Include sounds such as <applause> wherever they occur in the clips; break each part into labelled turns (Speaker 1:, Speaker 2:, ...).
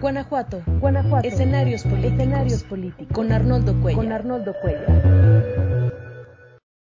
Speaker 1: Guanajuato, Guanajuato. Escenarios políticos. Escenarios políticos. Con Arnoldo Cuellar. Con Arnoldo Cuellar.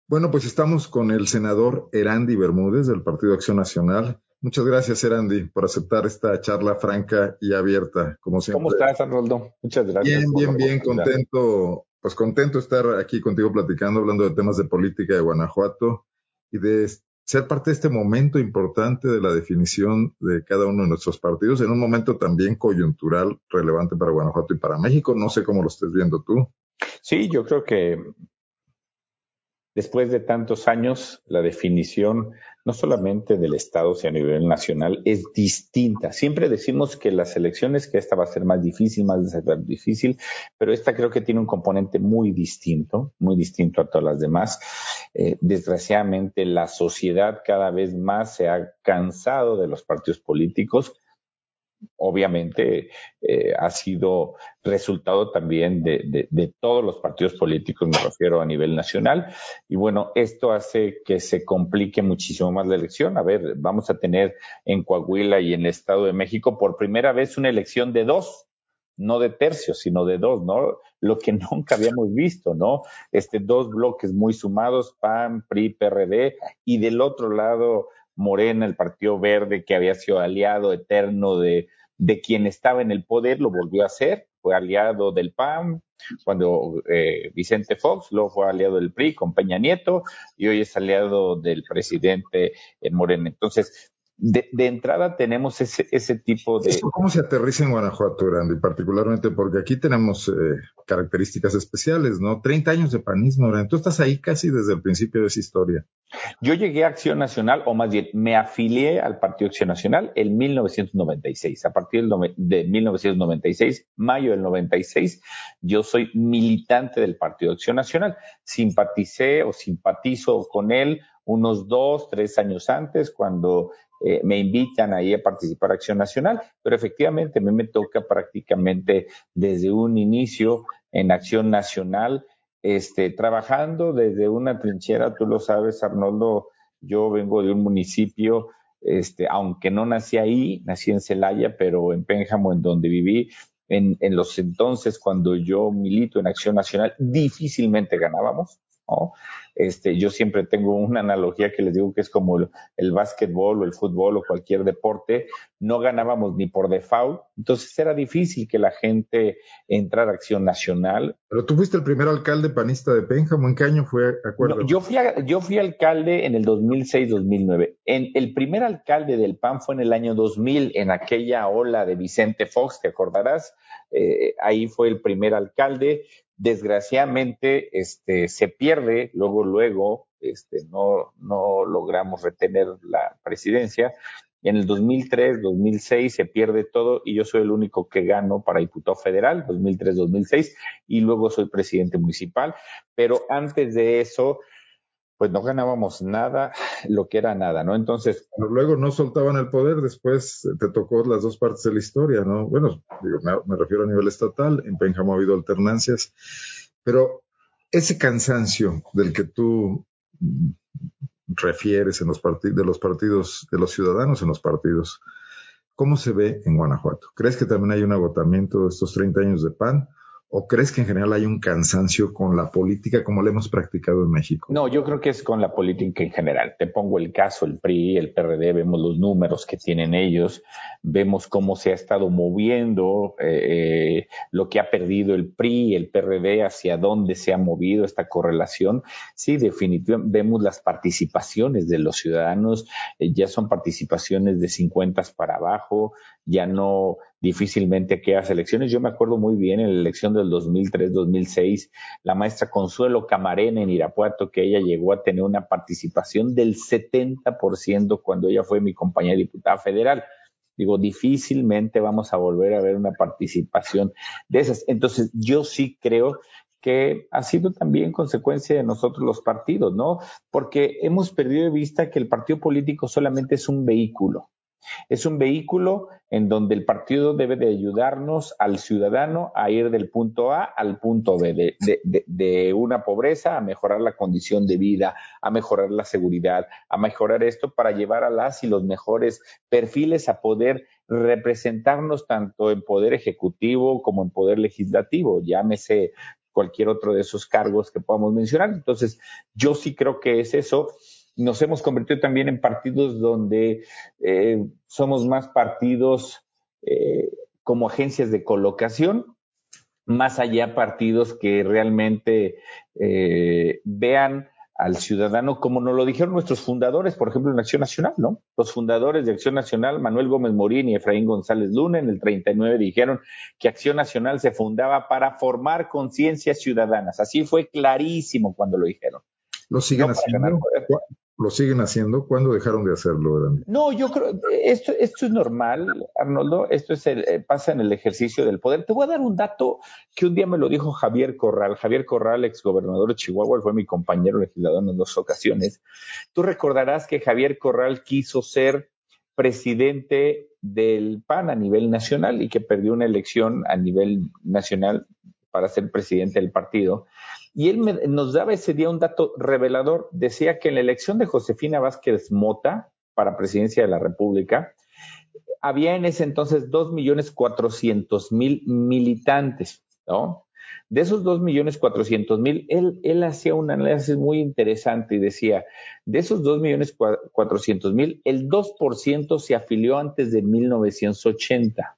Speaker 2: Bueno, pues estamos con el senador Erandi Bermúdez del Partido Acción Nacional. Muchas gracias, Erandi, por aceptar esta charla franca y abierta, como siempre.
Speaker 3: ¿Cómo estás, Arnoldo? Muchas gracias.
Speaker 2: Bien, bien, bien, contento, pues contento de estar aquí contigo platicando, hablando de temas de política de Guanajuato y de ser parte de este momento importante de la definición de cada uno de nuestros partidos, en un momento también coyuntural relevante para Guanajuato y para México. No sé cómo lo estés viendo tú.
Speaker 3: Sí, yo creo que después de tantos años, la definición no solamente del Estado, sino a nivel nacional, es distinta. Siempre decimos que las elecciones, que esta va a ser más difícil, más difícil, pero esta creo que tiene un componente muy distinto, muy distinto a todas las demás. Eh, desgraciadamente, la sociedad cada vez más se ha cansado de los partidos políticos obviamente eh, ha sido resultado también de, de, todos los partidos políticos, me refiero a nivel nacional. Y bueno, esto hace que se complique muchísimo más la elección. A ver, vamos a tener en Coahuila y en el Estado de México por primera vez una elección de dos, no de tercios, sino de dos, ¿no? Lo que <laughs> nunca habíamos visto, ¿no? Este, dos bloques muy sumados, PAN, PRI, PRD, y del otro lado, Morena, el Partido Verde, que había sido aliado eterno de, de quien estaba en el poder, lo volvió a hacer, fue aliado del PAN, cuando eh, Vicente Fox, luego fue aliado del PRI con Peña Nieto y hoy es aliado del presidente Morena. Entonces, de, entrada tenemos ese, ese tipo de...
Speaker 2: ¿Cómo se aterriza en Guanajuato, Randy? Particularmente porque aquí tenemos eh, características especiales, ¿no? 30 años de panismo, Randy. Tú estás ahí casi desde el principio de esa historia.
Speaker 3: Yo llegué a Acción Nacional, o más bien, me afilié al Partido Acción Nacional en 1996. A partir de 1996, mayo del 96, yo soy militante del Partido Acción Nacional. Simpaticé o simpatizo con él unos dos, tres años antes, cuando eh, me invitan ahí a participar a Acción Nacional, pero efectivamente a mí me toca prácticamente desde un inicio en Acción Nacional, este, trabajando desde una trinchera, tú lo sabes, Arnoldo, yo vengo de un municipio, este, aunque no nací ahí, nací en Celaya, pero en Pénjamo, en donde viví, en, en los entonces, cuando yo milito en Acción Nacional, difícilmente ganábamos. ¿No? Este, yo siempre tengo una analogía que les digo que es como el, el básquetbol o el fútbol o cualquier deporte, no ganábamos ni por default, entonces era difícil que la gente entrara a acción nacional.
Speaker 2: Pero tú fuiste el primer alcalde panista de Pénjamo, ¿en qué año fue? Acuerdo?
Speaker 3: yo, fui yo fui alcalde en el 2006-2009. En, el primer alcalde del PAN fue en el año 2000, en aquella ola de Vicente Fox, te acordarás, eh, ahí fue el primer alcalde desgraciadamente este, se pierde, luego, luego, este, no, no logramos retener la presidencia. En el 2003, 2006 se pierde todo y yo soy el único que gano para diputado federal, 2003, 2006, y luego soy presidente municipal. Pero antes de eso, pues no ganábamos nada, <sighs> lo que era nada, ¿no? Entonces.
Speaker 2: luego no soltaban el poder, después te tocó las dos partes de la historia, ¿no? Bueno, digo, me, refiero a nivel estatal, en Pénjamo ha habido alternancias, pero ese cansancio del que tú refieres en los de los partidos, de los ciudadanos en los partidos, ¿cómo se ve en Guanajuato? ¿Crees que también hay un agotamiento de estos 30 años de PAN? ¿O crees que en general hay un cansancio con la política como la hemos practicado en México?
Speaker 3: No, yo creo que es con la política en general. Te pongo el caso, el PRI, el PRD, vemos los números que tienen ellos, vemos cómo se ha estado moviendo, eh, lo que ha perdido el PRI, el PRD, hacia dónde se ha movido esta correlación. Sí, definitivamente vemos las participaciones de los ciudadanos, eh, ya son participaciones de 50 para abajo, ya no difícilmente aquellas elecciones. Yo me acuerdo muy bien en la elección del 2003-2006, la maestra Consuelo Camarena en Irapuato, que ella llegó a tener una participación del 70% cuando ella fue mi compañera diputada federal. Digo, difícilmente vamos a volver a ver una participación de esas. Entonces, yo sí creo que ha sido también consecuencia de nosotros los partidos, ¿no? Porque hemos perdido de vista que el partido político solamente es un vehículo Es un vehículo en donde el partido debe de ayudarnos al ciudadano a ir del punto A al punto B, de, de, una pobreza a mejorar la condición de vida, a mejorar la seguridad, a mejorar esto para llevar a las y los mejores perfiles a poder representarnos tanto en poder ejecutivo como en poder legislativo, llámese cualquier otro de esos cargos que podamos mencionar. Entonces, yo sí creo que es eso nos hemos convertido también en partidos donde eh, somos más partidos eh, como agencias de colocación, más allá partidos que realmente eh, vean al ciudadano como nos lo dijeron nuestros fundadores, por ejemplo, en Acción Nacional, ¿no? Los fundadores de Acción Nacional, Manuel Gómez Morín y Efraín González Luna, en el 39 dijeron que Acción Nacional se fundaba para formar conciencias ciudadanas. Así fue clarísimo cuando lo dijeron.
Speaker 2: Lo siguen haciendo. ¿Lo siguen haciendo? ¿Cuándo dejaron de hacerlo?
Speaker 3: No, yo creo, esto, esto es normal, Arnoldo, esto es eh, pasa en el ejercicio del poder. Te voy a dar un dato que un día me lo dijo Javier Corral. Javier Corral, exgobernador de Chihuahua, fue mi compañero legislador en dos ocasiones. Tú recordarás que Javier Corral quiso ser presidente del PAN a nivel nacional y que perdió una elección a nivel nacional para ser presidente del partido. Y él nos daba ese día un dato revelador. Decía que en la elección de Josefina Vázquez Mota para presidencia de la República, había en ese entonces 2.400.000 militantes, ¿no? De esos 2.400.000, él, él hacía un análisis muy interesante y decía, de esos 2.400.000, el 2% se afilió antes de 1980.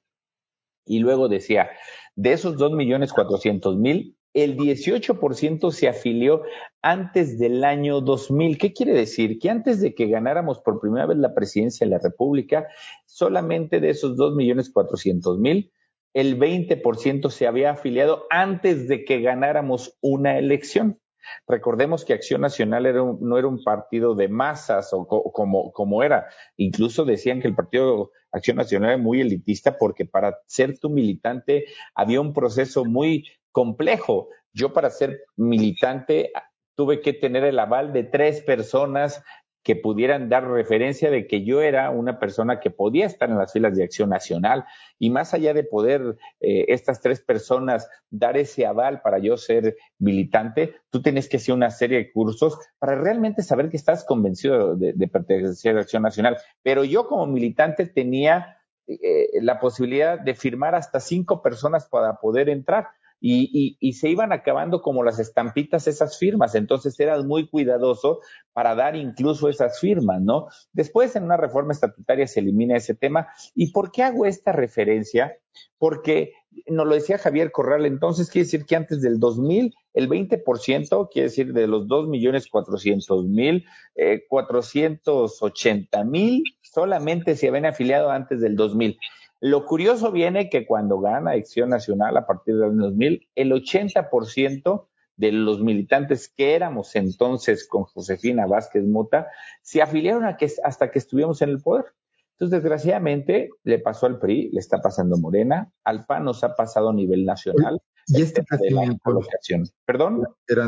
Speaker 3: Y luego decía, de esos 2.400.000, el 18% se afilió antes del año 2000. ¿Qué quiere decir? Que antes de que ganáramos por primera vez la presidencia de la República, solamente de esos 2.400.000, el 20% se había afiliado antes de que ganáramos una elección. Recordemos que Acción Nacional era no era un partido de masas o como, como era. Incluso decían que el partido Acción Nacional era muy elitista porque para ser tu militante había un proceso muy complejo. Yo para ser militante tuve que tener el aval de tres personas que pudieran dar referencia de que yo era una persona que podía estar en las filas de acción nacional y más allá de poder eh, estas tres personas dar ese aval para yo ser militante, tú tienes que hacer una serie de cursos para realmente saber que estás convencido de, pertenecer a acción nacional. Pero yo como militante tenía eh, la posibilidad de firmar hasta cinco personas para poder entrar y, se iban acabando como las estampitas esas firmas. Entonces eras muy cuidadoso para dar incluso esas firmas, ¿no? Después en una reforma estatutaria se elimina ese tema. ¿Y por qué hago esta referencia? Porque nos lo decía Javier Corral, entonces quiere decir que antes del 2000, el 20%, quiere decir de los 2.400.000, eh, 480.000 solamente se habían afiliado antes del 2000. Lo curioso viene que cuando gana Acción Nacional a partir del 2000, el 80% de los militantes que éramos entonces con Josefina Vázquez Mota se afiliaron a que, hasta que estuvimos en el poder. Entonces, desgraciadamente, le pasó al PRI, le está pasando Morena, al PAN nos ha pasado a nivel nacional.
Speaker 2: Y este crecimiento,
Speaker 3: perdón.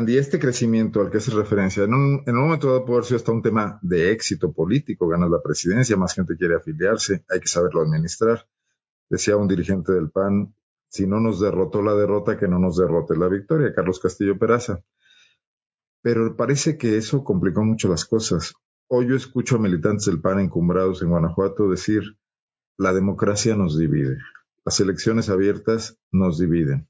Speaker 2: y este crecimiento al que hace referencia, en un, en un momento dado puede ser hasta un tema de éxito político, ganas la presidencia, más gente quiere afiliarse, hay que saberlo administrar. Decía un dirigente del PAN, si no nos derrotó la derrota, que no nos derrote la victoria, Carlos Castillo Peraza. Pero parece que eso complicó mucho las cosas. Hoy yo escucho a militantes del PAN encumbrados en Guanajuato decir, la democracia nos divide, las elecciones abiertas nos dividen.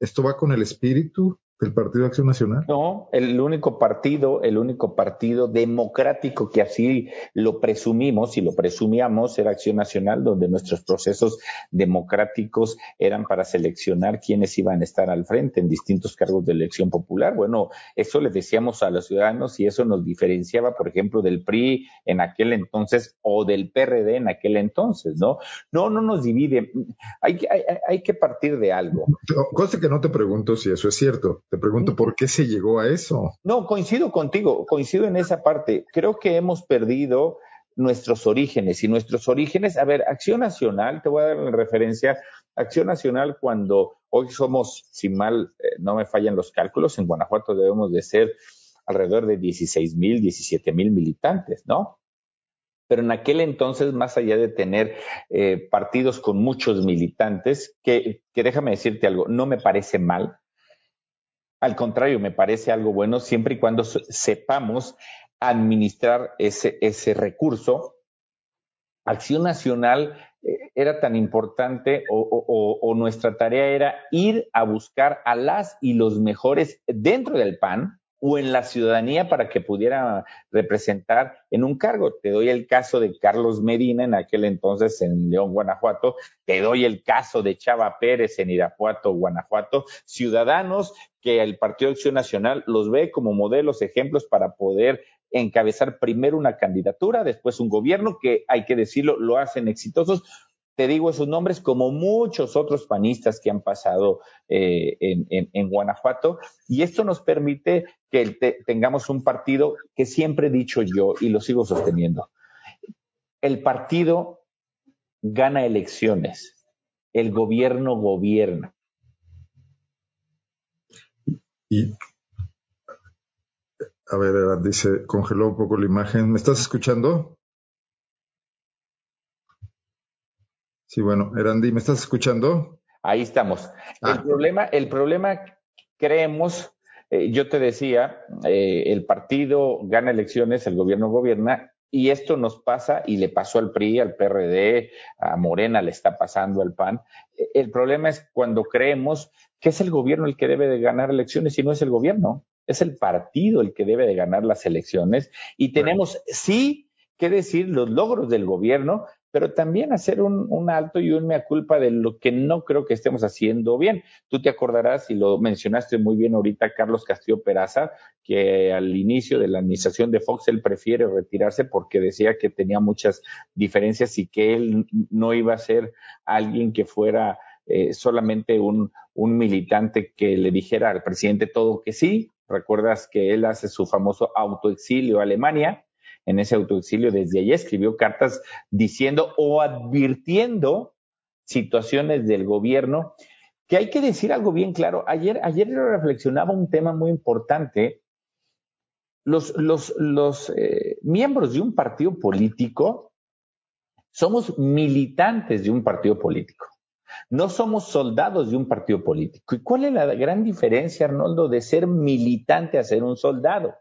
Speaker 2: ¿Esto va con el espíritu ¿El Partido Acción Nacional?
Speaker 3: No, el único partido, el único partido democrático que así lo presumimos y lo presumíamos era Acción Nacional, donde nuestros procesos democráticos eran para seleccionar quiénes iban a estar al frente en distintos cargos de elección popular. Bueno, eso le decíamos a los ciudadanos y eso nos diferenciaba, por ejemplo, del PRI en aquel entonces o del PRD en aquel entonces, ¿no? No, no nos divide. Hay, hay, hay que partir de algo.
Speaker 2: Cosa que no te pregunto si eso es cierto te pregunto, ¿por qué se llegó a eso?
Speaker 3: No, coincido contigo, coincido en esa parte. Creo que hemos perdido nuestros orígenes y nuestros orígenes, a ver, Acción Nacional, te voy a dar la referencia, Acción Nacional cuando hoy somos, si mal eh, no me fallan los cálculos, en Guanajuato debemos de ser alrededor de 16 mil, 17 mil militantes, ¿no? pero en aquel entonces, más allá de tener eh, partidos con muchos militantes, que, que déjame decirte algo, no me parece mal, al contrario, me parece algo bueno siempre y cuando sepamos administrar ese, recurso. Acción Nacional eh, era tan importante o, nuestra tarea era ir a buscar a las y los mejores dentro del PAN, o en la ciudadanía para que pudiera representar en un cargo. Te doy el caso de Carlos Medina en aquel entonces en León, Guanajuato. Te doy el caso de Chava Pérez en Irapuato, Guanajuato. Ciudadanos que el Partido de Acción Nacional los ve como modelos, ejemplos para poder encabezar primero una candidatura, después un gobierno que, hay que decirlo, lo hacen exitosos te digo esos nombres, como muchos otros panistas que han pasado eh, en, Guanajuato, y esto nos permite que tengamos un partido que siempre he dicho yo y lo sigo sosteniendo. El partido gana elecciones, el gobierno gobierna.
Speaker 2: Y, a ver, dice, congeló un poco la imagen. ¿Me estás escuchando? Sí, bueno, Erandi, ¿me estás escuchando?
Speaker 3: Ahí estamos. El ah. problema, el problema creemos, eh, yo te decía, eh, el partido gana elecciones, el gobierno gobierna, y esto nos pasa y le pasó al PRI, al PRD, a Morena le está pasando al PAN. El problema es cuando creemos que es el gobierno el que debe de ganar elecciones y no es el gobierno, es el partido el que debe de ganar las elecciones y tenemos sí que decir los logros del gobierno, pero también hacer un, alto y un mea culpa de lo que no creo que estemos haciendo bien. Tú te acordarás, y lo mencionaste muy bien ahorita, Carlos Castillo Peraza, que al inicio de la administración de Fox él prefiere retirarse porque decía que tenía muchas diferencias y que él no iba a ser alguien que fuera eh, solamente un, un militante que le dijera al presidente todo que sí. Recuerdas que él hace su famoso autoexilio a Alemania en ese autoexilio, desde allí escribió cartas diciendo o advirtiendo situaciones del gobierno, que hay que decir algo bien claro. Ayer, ayer reflexionaba un tema muy importante. Los, los, los eh, miembros de un partido político somos militantes de un partido político. No somos soldados de un partido político. ¿Y cuál es la gran diferencia, Arnoldo, de ser militante a ser un soldado?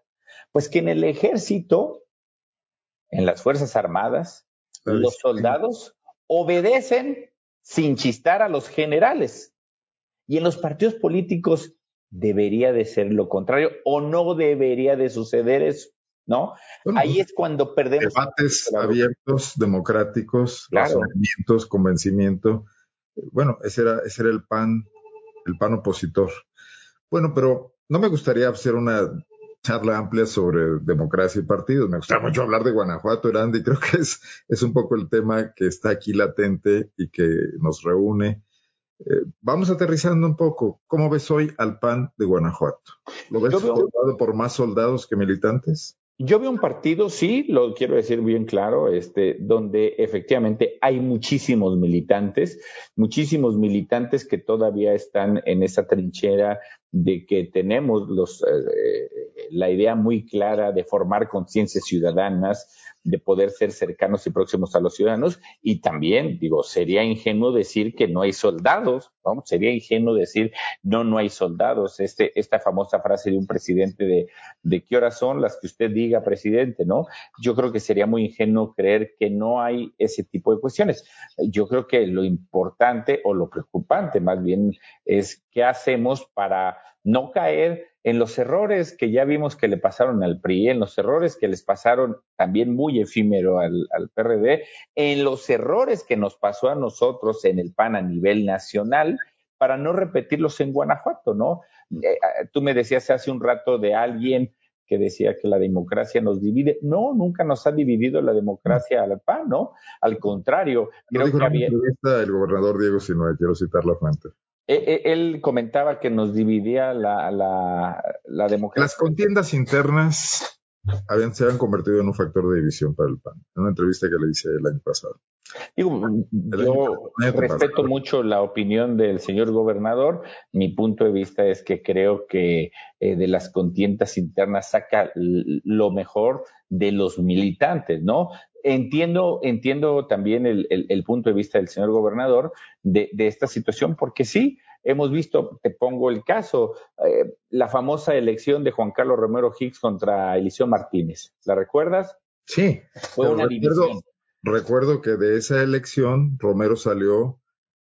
Speaker 3: Pues que en el ejército en las Fuerzas Armadas, los soldados obedecen sin chistar a los generales. Y en los partidos políticos debería de ser lo contrario o no debería de suceder eso, ¿no? Ahí es cuando perdemos.
Speaker 2: Debates abiertos, democráticos, razonamientos, convencimiento. Bueno, ese era, ese era el pan, el pan opositor. Bueno, pero no me gustaría hacer una charla amplia sobre democracia y partidos. Me gusta mucho hablar de Guanajuato, Erandi. Creo que es, es un poco el tema que está aquí latente y que nos reúne. Eh, vamos aterrizando un poco. ¿Cómo ves hoy al PAN de Guanajuato? ¿Lo ves formado por más soldados que militantes?
Speaker 3: Yo veo un partido, sí, lo quiero decir bien claro, este, donde efectivamente hay muchísimos militantes, muchísimos militantes que todavía están en esa trinchera de que tenemos los, eh, la idea muy clara de formar conciencias ciudadanas, de poder ser cercanos y próximos a los ciudadanos. Y también, digo, sería ingenuo decir que no hay soldados, ¿no? Sería ingenuo decir, no, no hay soldados. Este, esta famosa frase de un presidente de, de qué horas son las que usted diga, presidente, ¿no? Yo creo que sería muy ingenuo creer que no hay ese tipo de cuestiones. Yo creo que lo importante o lo preocupante más bien es qué hacemos para no caer en los errores que ya vimos que le pasaron al PRI, en los errores que les pasaron también muy efímero al, PRD, en los errores que nos pasó a nosotros en el PAN a nivel nacional, para no repetirlos en Guanajuato, ¿no? Eh, ah, tú me decías hace un rato de alguien que decía que la democracia nos divide. No, nunca nos ha dividido la democracia al PAN, ¿no? Al contrario.
Speaker 2: Creo que había... el gobernador Diego Sinoe, quiero citar la fuente.
Speaker 3: E, e, él comentaba que nos dividía la, la, democracia.
Speaker 2: Las contiendas internas habían, se habían convertido en un factor de división para el PAN, en una entrevista que le hice el año pasado.
Speaker 3: Digo, yo respeto mucho la opinión del señor gobernador. Mi punto de vista es que creo que eh, de las contiendas internas saca lo mejor de los militantes, ¿no? entiendo, entiendo también el, el, punto de vista del señor gobernador de, de, esta situación, porque sí, hemos visto, te pongo el caso, eh, la famosa elección de Juan Carlos Romero Hicks contra Eliseo Martínez. ¿La recuerdas?
Speaker 2: Sí.
Speaker 3: Fue una
Speaker 2: recuerdo, recuerdo que de esa elección Romero salió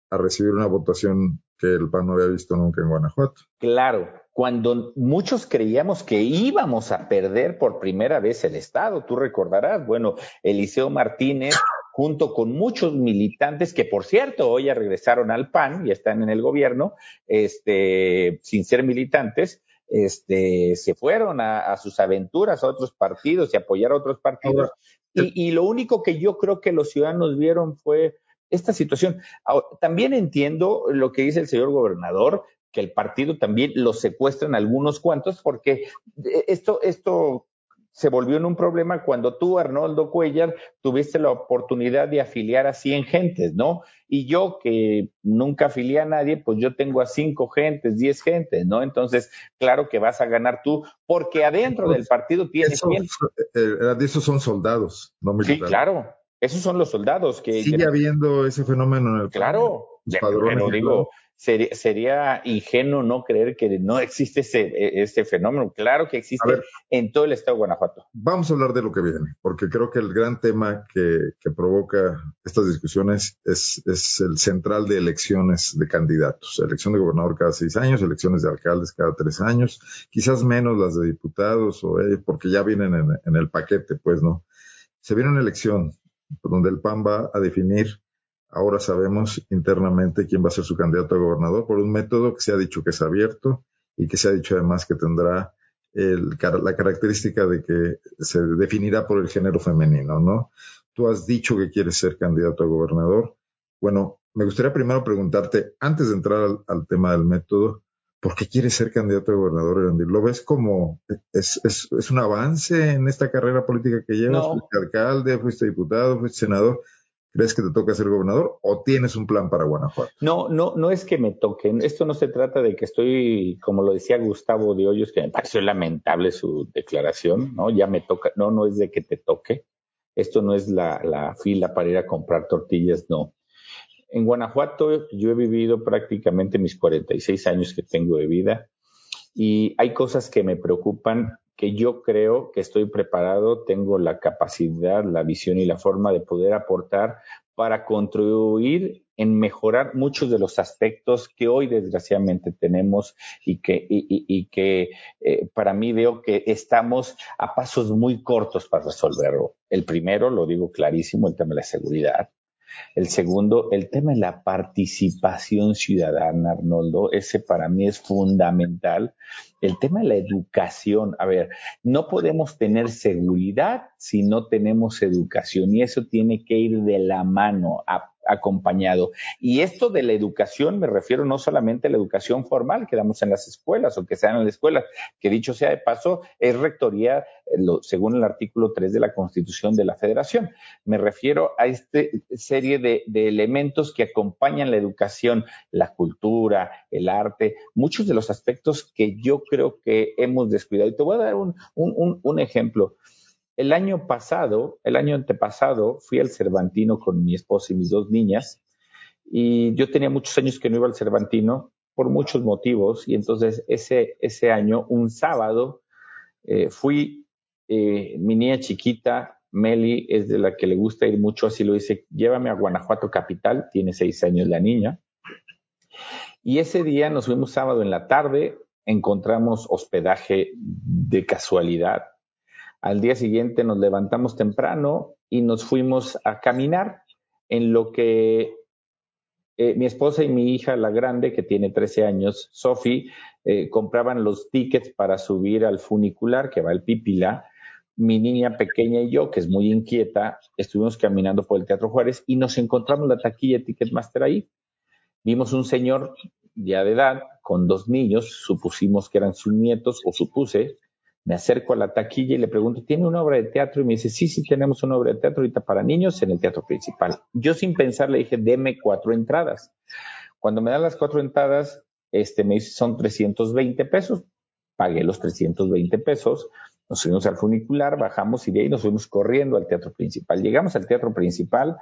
Speaker 2: a recibir una votación que el PAN no había visto nunca en Guanajuato.
Speaker 3: Claro, cuando muchos creíamos que íbamos a perder por primera vez el Estado, tú recordarás, bueno, Eliseo Martínez junto con muchos militantes que, por cierto, hoy ya regresaron al PAN y están en el gobierno, este, sin ser militantes, este, se fueron a, sus aventuras a otros partidos y apoyar a otros partidos. Y, y, lo único que yo creo que los ciudadanos vieron fue esta situación. también entiendo lo que dice el señor gobernador, que el partido también lo secuestran algunos cuantos, porque eh, esto, esto se volvió en un problema cuando tú, Arnoldo Cuellar, tuviste la oportunidad de afiliar a 100 gentes, ¿no? Y yo, que nunca afilié a nadie, pues yo tengo a 5 gentes, 10 gentes, ¿no? Entonces, claro que vas a ganar tú, porque adentro del partido tienes...
Speaker 2: Eso, eh, esos son soldados, no
Speaker 3: militares. Sí, claro. Esos son los soldados que...
Speaker 2: Sigue habiendo ese fenómeno en el
Speaker 3: Claro, pero digo, sería, sería, ingenuo no creer que no existe ese, e, ese fenómeno. Claro que existe en todo el estado de Guanajuato.
Speaker 2: Vamos a hablar de lo que viene, porque creo que el gran tema que, que provoca estas discusiones es, es, el central de elecciones de candidatos. Elección de gobernador cada seis años, elecciones de alcaldes cada tres años, quizás menos las de diputados, o, eh, porque ya vienen en, en el paquete, pues, ¿no? Se viene una elección donde el PAN va a definir, ahora sabemos internamente quién va a ser su candidato a gobernador por un método que se ha dicho que es abierto y que se ha dicho además que tendrá el, la característica de que se definirá por el género femenino, ¿no? Tú has dicho que quieres ser candidato a gobernador. Bueno, me gustaría primero preguntarte, antes de entrar al, tema del método, ¿por qué quieres ser candidato a gobernador, ¿Lo ves como, es, es, es, un avance en esta carrera política que llevas? Fuiste alcalde, fuiste diputado, fuiste senador. ¿Crees que te toca ser gobernador o tienes un plan para Guanajuato?
Speaker 3: No, no, no es que me toquen. Esto no se trata de que estoy, como lo decía Gustavo de Hoyos, que me pareció lamentable su declaración, ¿no? Ya me toca, no, no es de que te toque. Esto no es la, la fila para ir a comprar tortillas, no. En Guanajuato yo he vivido prácticamente mis 46 años que tengo de vida y hay cosas que me preocupan que yo creo que estoy preparado, tengo la capacidad, la visión y la forma de poder aportar para contribuir en mejorar muchos de los aspectos que hoy desgraciadamente tenemos y que, y, que eh, para mí veo que estamos a pasos muy cortos para resolverlo. El primero, lo digo clarísimo, el tema de la seguridad. El segundo, el tema de la participación ciudadana, Arnoldo, ese para mí es fundamental. El tema de la educación, a ver, no podemos tener seguridad si no tenemos educación y eso tiene que ir de la mano a acompañado. Y esto de la educación me refiero no solamente a la educación formal que damos en las escuelas o que sean en las escuelas, que dicho sea de paso, es rectoría eh, según el artículo 3 de la Constitución de la Federación. Me refiero a esta serie de, elementos que acompañan la educación, la cultura, el arte, muchos de los aspectos que yo creo que hemos descuidado. Y te voy a dar un, un, un ejemplo. El año pasado, el año antepasado, fui al Cervantino con mi esposa y mis dos niñas y yo tenía muchos años que no iba al Cervantino por muchos motivos y entonces ese, ese año, un sábado, eh, fui, eh, mi niña chiquita, Meli, es de la que le gusta ir mucho, así lo dice, llévame a Guanajuato Capital, tiene seis años la niña. Y ese día nos fuimos sábado en la tarde, encontramos hospedaje de casualidad al día siguiente nos levantamos temprano y nos fuimos a caminar en lo que eh, mi esposa y mi hija, la grande, que tiene 13 años, Sophie, eh, compraban los tickets para subir al funicular que va al Pipila. Mi niña pequeña y yo, que es muy inquieta, estuvimos caminando por el Teatro Juárez y nos encontramos la taquilla Ticketmaster ahí. Vimos un señor ya de edad con dos niños, supusimos que eran sus nietos, o supuse, me acerco a la taquilla y le pregunto, ¿tiene una obra de teatro? Y me dice, sí, sí, tenemos una obra de teatro ahorita para niños en el teatro principal. Yo sin pensar le dije, deme cuatro entradas. Cuando me dan las cuatro entradas, este me dice, son 320 pesos. Pagué los 320 pesos. Nos subimos al funicular, bajamos y de ahí nos fuimos corriendo al teatro principal. Llegamos al teatro principal.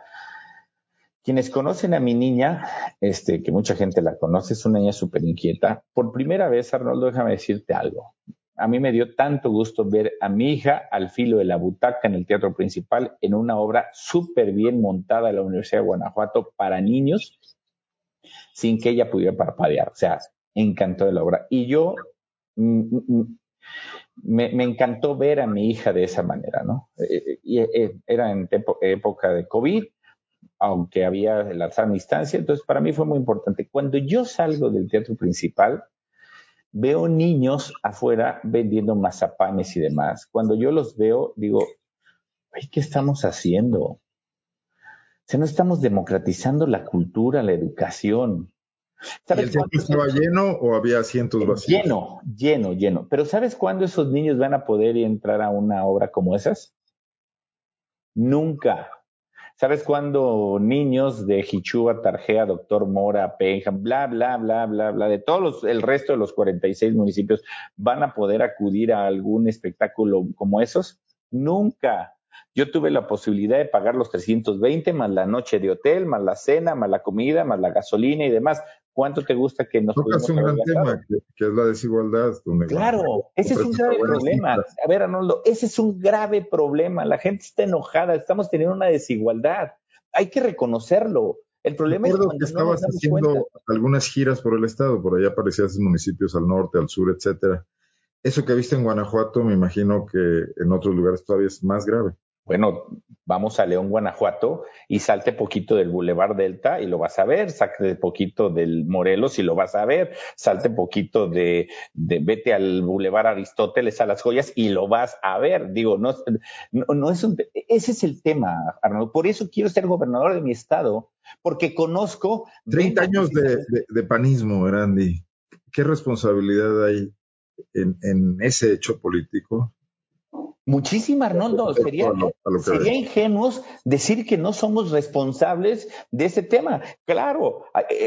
Speaker 3: Quienes conocen a mi niña, este, que mucha gente la conoce, es una niña súper inquieta. Por primera vez, Arnoldo, déjame decirte algo. A mí me dio tanto gusto ver a mi hija al filo de la butaca en el teatro principal en una obra súper bien montada de la Universidad de Guanajuato para niños, sin que ella pudiera parpadear. O sea, encantó de la obra. Y yo mm, mm, mm, me, encantó ver a mi hija de esa manera, ¿no? Eh, y eh, era en época de COVID, aunque había la sana distancia, entonces para mí fue muy importante. Cuando yo salgo del teatro principal, veo niños afuera vendiendo mazapanes y demás. Cuando yo los veo, digo, ¿qué estamos haciendo? O sea, no estamos democratizando la cultura, la educación.
Speaker 2: ¿Y el teatro estaba lleno o había asientos vacíos?
Speaker 3: Lleno, lleno, lleno. Pero ¿sabes cuándo esos niños van a poder entrar a una obra como esas? Nunca. ¿Sabes cuándo niños de Hichúa, Tarjea, Doctor Mora, Penjam, bla, bla, bla, bla, bla, de todos el resto de los 46 municipios van a poder acudir a algún espectáculo como esos? Nunca. Yo tuve la posibilidad de pagar los 320 más la noche de hotel, más la cena, más la comida, más la gasolina y demás. ¿Cuánto te gusta que nos
Speaker 2: Tocas un gran tema, que, es la desigualdad.
Speaker 3: Claro, ese es un grave problema. A ver, Arnoldo, ese es un grave problema. La gente está enojada, estamos teniendo una desigualdad. Hay que reconocerlo. El problema es
Speaker 2: que estabas haciendo algunas giras por el estado, por allá aparecías en municipios al norte, al sur, etcétera. Eso que viste en Guanajuato, me imagino que en otros lugares todavía es más grave.
Speaker 3: Bueno, vamos a León, Guanajuato y salte poquito del Boulevard Delta y lo vas a ver, salte poquito del Morelos y lo vas a ver, salte poquito de, de vete al Boulevard Aristóteles a las joyas y lo vas a ver. Digo, no, no, es un, ese es el tema, Arnold. Por eso quiero ser gobernador de mi estado, porque conozco.
Speaker 2: 30 años de, de, panismo, Randy. ¿Qué responsabilidad hay en, en ese hecho político?
Speaker 3: Muchísima, Arnoldo. Sería, sería ingenuos decir que no somos responsables de ese tema. Claro,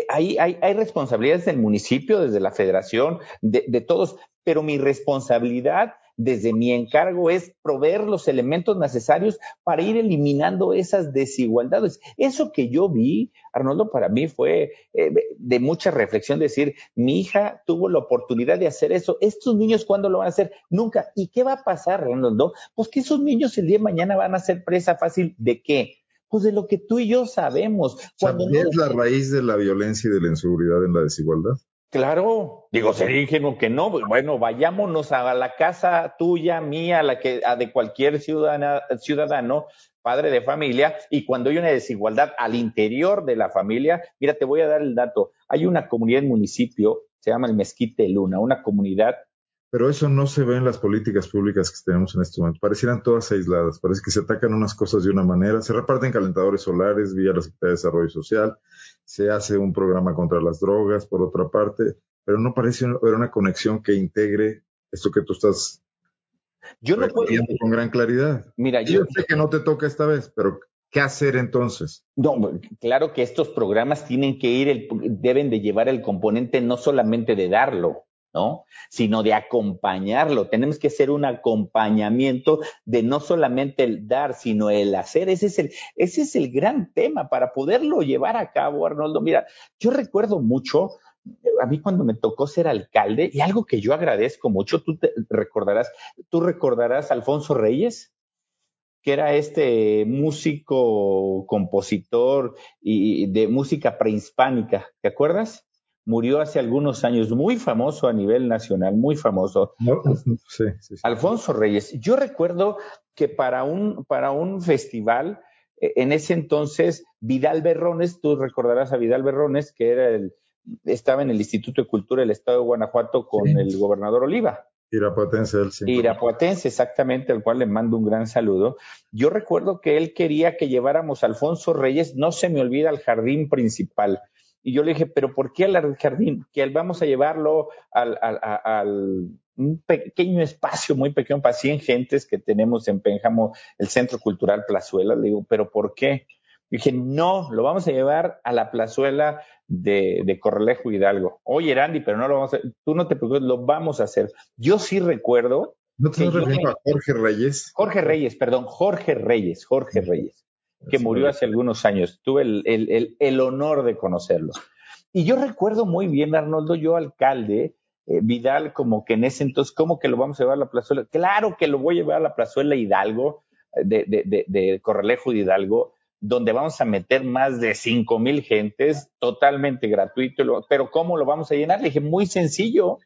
Speaker 3: hay, hay, hay responsabilidades del municipio, desde la federación, de, de todos, pero mi responsabilidad desde mi encargo es proveer los elementos necesarios para ir eliminando esas desigualdades. Eso que yo vi, Arnoldo, para mí fue eh, de mucha reflexión decir, mi hija tuvo la oportunidad de hacer eso. Estos niños, ¿cuándo lo van a hacer? Nunca. ¿Y qué va a pasar, Arnoldo? Pues que esos niños el día de mañana van a ser presa fácil de qué? Pues de lo que tú y yo sabemos.
Speaker 2: Cuando es la raíz de la violencia y de la inseguridad en la desigualdad?
Speaker 3: Claro, digo, sería ingenuo que no. Bueno, vayámonos a la casa tuya, mía, la que a de cualquier ciudadana, ciudadano, padre de familia, y cuando hay una desigualdad al interior de la familia, mira, te voy a dar el dato. Hay una comunidad en municipio, se llama el Mezquite Luna, una comunidad
Speaker 2: pero eso no se ve en las políticas públicas que tenemos en este momento. Parecieran todas aisladas, parece que se atacan unas cosas de una manera, se reparten calentadores solares vía la Secretaría de Desarrollo Social, se hace un programa contra las drogas, por otra parte, pero no parece haber una conexión que integre esto que tú estás
Speaker 3: yo no puedo
Speaker 2: con gran claridad.
Speaker 3: Mira, yo,
Speaker 2: yo sé que no te toca esta vez, pero ¿qué hacer entonces?
Speaker 3: No, claro que estos programas tienen que ir, el, deben de llevar el componente no solamente de darlo, ¿no? Sino de acompañarlo. Tenemos que hacer un acompañamiento de no solamente el dar, sino el hacer. Ese es el, ese es el gran tema para poderlo llevar a cabo, Arnoldo. Mira, yo recuerdo mucho, a mí cuando me tocó ser alcalde, y algo que yo agradezco mucho, tú te recordarás, tú recordarás a Alfonso Reyes, que era este músico, compositor y de música prehispánica, ¿te acuerdas? Murió hace algunos años, muy famoso a nivel nacional, muy famoso. Alfonso Reyes. Yo recuerdo que para un, para un festival, e, en ese entonces, Vidal Berrones, tú recordarás a Vidal Berrones, que era el, estaba en el Instituto de Cultura del Estado de Guanajuato con el gobernador Oliva.
Speaker 2: Irapuatense, el
Speaker 3: Irapuatense, exactamente, al cual le mando un gran saludo. Yo recuerdo que él quería que lleváramos a Alfonso Reyes, no se me olvida, al jardín principal. Y yo le dije, pero ¿por qué al jardín? Que vamos a llevarlo al, al, un pequeño espacio, muy pequeño, para 100 gentes que tenemos en Pénjamo, el Centro Cultural Plazuela. Le digo, ¿pero por qué? dije, no, lo vamos a llevar a la plazuela de, de Correlejo Hidalgo. Oye, Randy, pero no lo vamos a hacer. Tú no te preocupes, lo vamos a hacer. Yo sí recuerdo
Speaker 2: ¿No te refiriendo a Jorge Reyes?
Speaker 3: Jorge Reyes, perdón, Jorge Reyes, Jorge Reyes, que murió hace algunos años. Tuve el, honor de conocerlo. Y yo recuerdo muy bien, Arnoldo, yo alcalde, eh, Vidal, como que en ese entonces, ¿cómo que lo vamos a llevar a la plazuela? Claro que lo voy a llevar a la plazuela Hidalgo, eh, de, de, de Corralejo de Hidalgo, donde vamos a meter más de cinco mil gentes, totalmente gratuito. Pero ¿cómo lo vamos a llenar? Le dije, muy sencillo.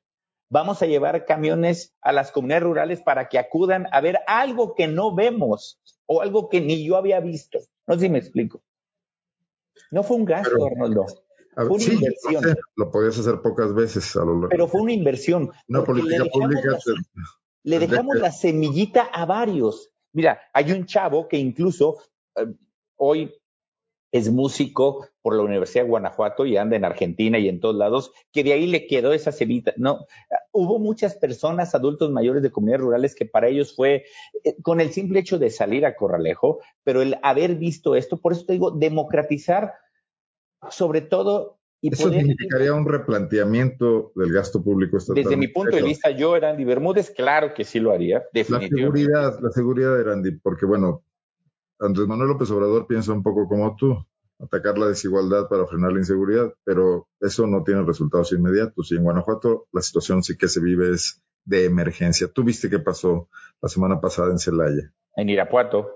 Speaker 3: Vamos a llevar camiones a las comunidades rurales para que acudan a ver algo que no vemos o algo que ni yo había visto. No sé si me explico. No fue un gasto, Arnoldo. Fue una inversión.
Speaker 2: Lo podías hacer pocas veces a lo largo.
Speaker 3: Pero fue una inversión.
Speaker 2: Una política pública.
Speaker 3: le dejamos la semillita a varios. Mira, hay un chavo que incluso eh, hoy es músico por la Universidad de Guanajuato y anda en Argentina y en todos lados, que de ahí le quedó esa semita. No, hubo muchas personas, adultos mayores de comunidades rurales, que para ellos fue eh, con el simple hecho de salir a Corralejo, pero el haber visto esto, por eso te digo, democratizar sobre todo
Speaker 2: y Eso significaría un replanteamiento del gasto público
Speaker 3: estatal. Desde mi punto de vista, yo, Erandi Bermúdez, claro que sí lo haría, definitivamente.
Speaker 2: La seguridad, la seguridad, Erandi, porque bueno, Andrés Manuel López Obrador piensa un poco como tú, atacar la desigualdad para frenar la inseguridad, pero eso no tiene resultados inmediatos. Y en Guanajuato la situación sí que se vive es de emergencia. ¿Tú viste qué pasó la semana pasada en Celaya?
Speaker 3: En Irapuato.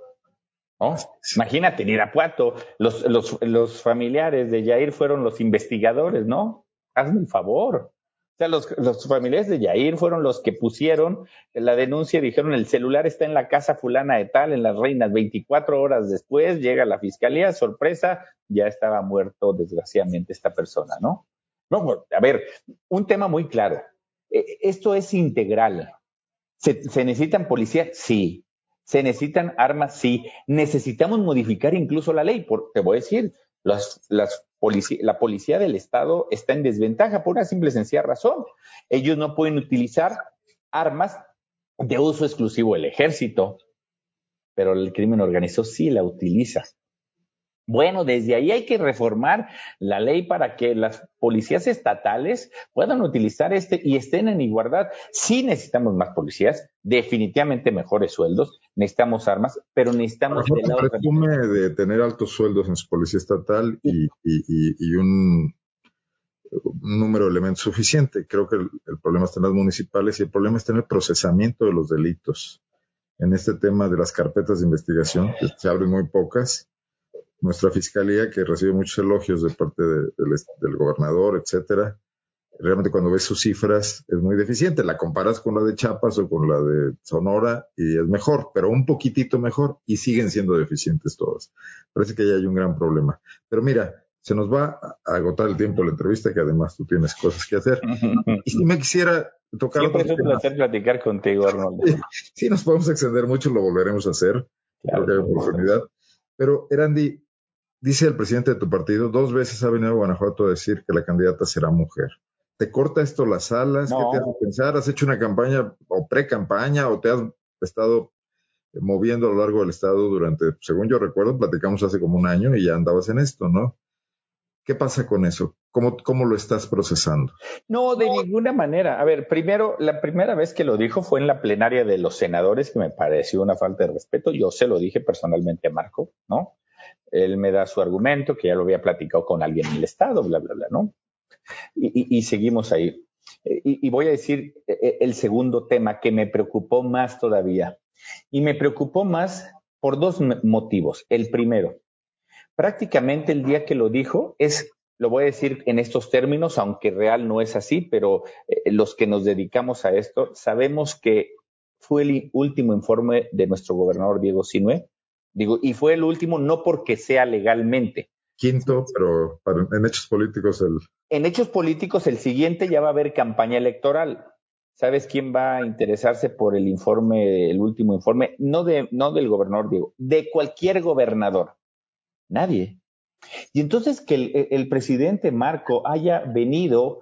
Speaker 3: ¿no? Imagínate, en Irapuato, los, los, los familiares de Yair fueron los investigadores, ¿no? Hazme el favor sea, los, familiares de Yair fueron los que pusieron la denuncia y dijeron el celular está en la casa fulana de tal, en las reinas. 24 horas después llega la fiscalía, sorpresa, ya estaba muerto desgraciadamente esta persona, ¿no? No, a ver, un tema muy claro. E, esto es integral. ¿Se, ¿Se, necesitan policías? Sí. ¿Se necesitan armas? Sí. Necesitamos modificar incluso la ley. Por, te voy a decir, las, las la policía del Estado está en desventaja por una simple y sencilla razón. Ellos no pueden utilizar armas de uso exclusivo del ejército, pero el crimen organizado sí la utiliza. Bueno, desde ahí hay que reformar la ley para que las policías estatales puedan utilizar este y estén en igualdad. Sí necesitamos más policías, definitivamente mejores sueldos, necesitamos armas, pero necesitamos...
Speaker 2: el presume de tener altos sueldos en su policía estatal y, un, número de elementos suficiente. Creo que el, el problema está en las municipales y el problema está en el procesamiento de los delitos. En este tema de las carpetas de investigación, que se abren muy pocas, nuestra fiscalía, que recibe muchos elogios de parte del gobernador, etcétera, realmente cuando ves sus cifras es muy deficiente. La comparas con la de Chiapas o con la de Sonora y es mejor, pero un poquitito mejor y siguen siendo deficientes todas. Parece que ya hay un gran problema. Pero mira, se nos va a agotar el tiempo de la entrevista, que además tú tienes cosas que hacer. <laughs> Y si me quisiera tocar...
Speaker 3: Siempre es un placer platicar contigo, Arnoldo. <laughs>
Speaker 2: sí, nos podemos extender mucho, lo volveremos a hacer. Claro, Creo que hay oportunidad. Pero, Erandi, dice el presidente de tu partido, dos veces ha venido a Guanajuato a decir que la candidata será mujer. ¿Te corta esto las alas? ¿Qué te hace pensar? ¿Has hecho una campaña o pre-campaña o te has estado moviendo a lo largo del estado durante, según yo recuerdo, platicamos hace como un año y ya andabas en esto, ¿no? ¿Qué pasa con eso? ¿Cómo, ¿Cómo lo estás procesando?
Speaker 3: No, de ninguna manera. A ver, primero, la primera vez que lo dijo fue en la plenaria de los senadores, que me pareció una falta de respeto. Yo se lo dije personalmente a Marco, ¿no? Él me da su argumento, que ya lo había platicado con alguien en el Estado, bla, bla, bla, ¿no? Y, seguimos ahí. Y, voy a decir eh, eh, el segundo tema que me preocupó más todavía. Y me preocupó más por dos motivos. El primero, prácticamente el día que lo dijo es, lo voy a decir en estos términos, aunque real no es así, pero eh, los que nos dedicamos a esto sabemos que fue el último informe de nuestro gobernador Diego Sinue Digo, y fue el último no porque sea legalmente.
Speaker 2: Quinto, pero en hechos políticos el...
Speaker 3: En hechos políticos el siguiente ya va a haber campaña electoral. ¿Sabes quién va a interesarse por el informe, el último informe? No, de, no del gobernador Diego, de cualquier gobernador. Nadie. Y entonces que el, el presidente Marco haya venido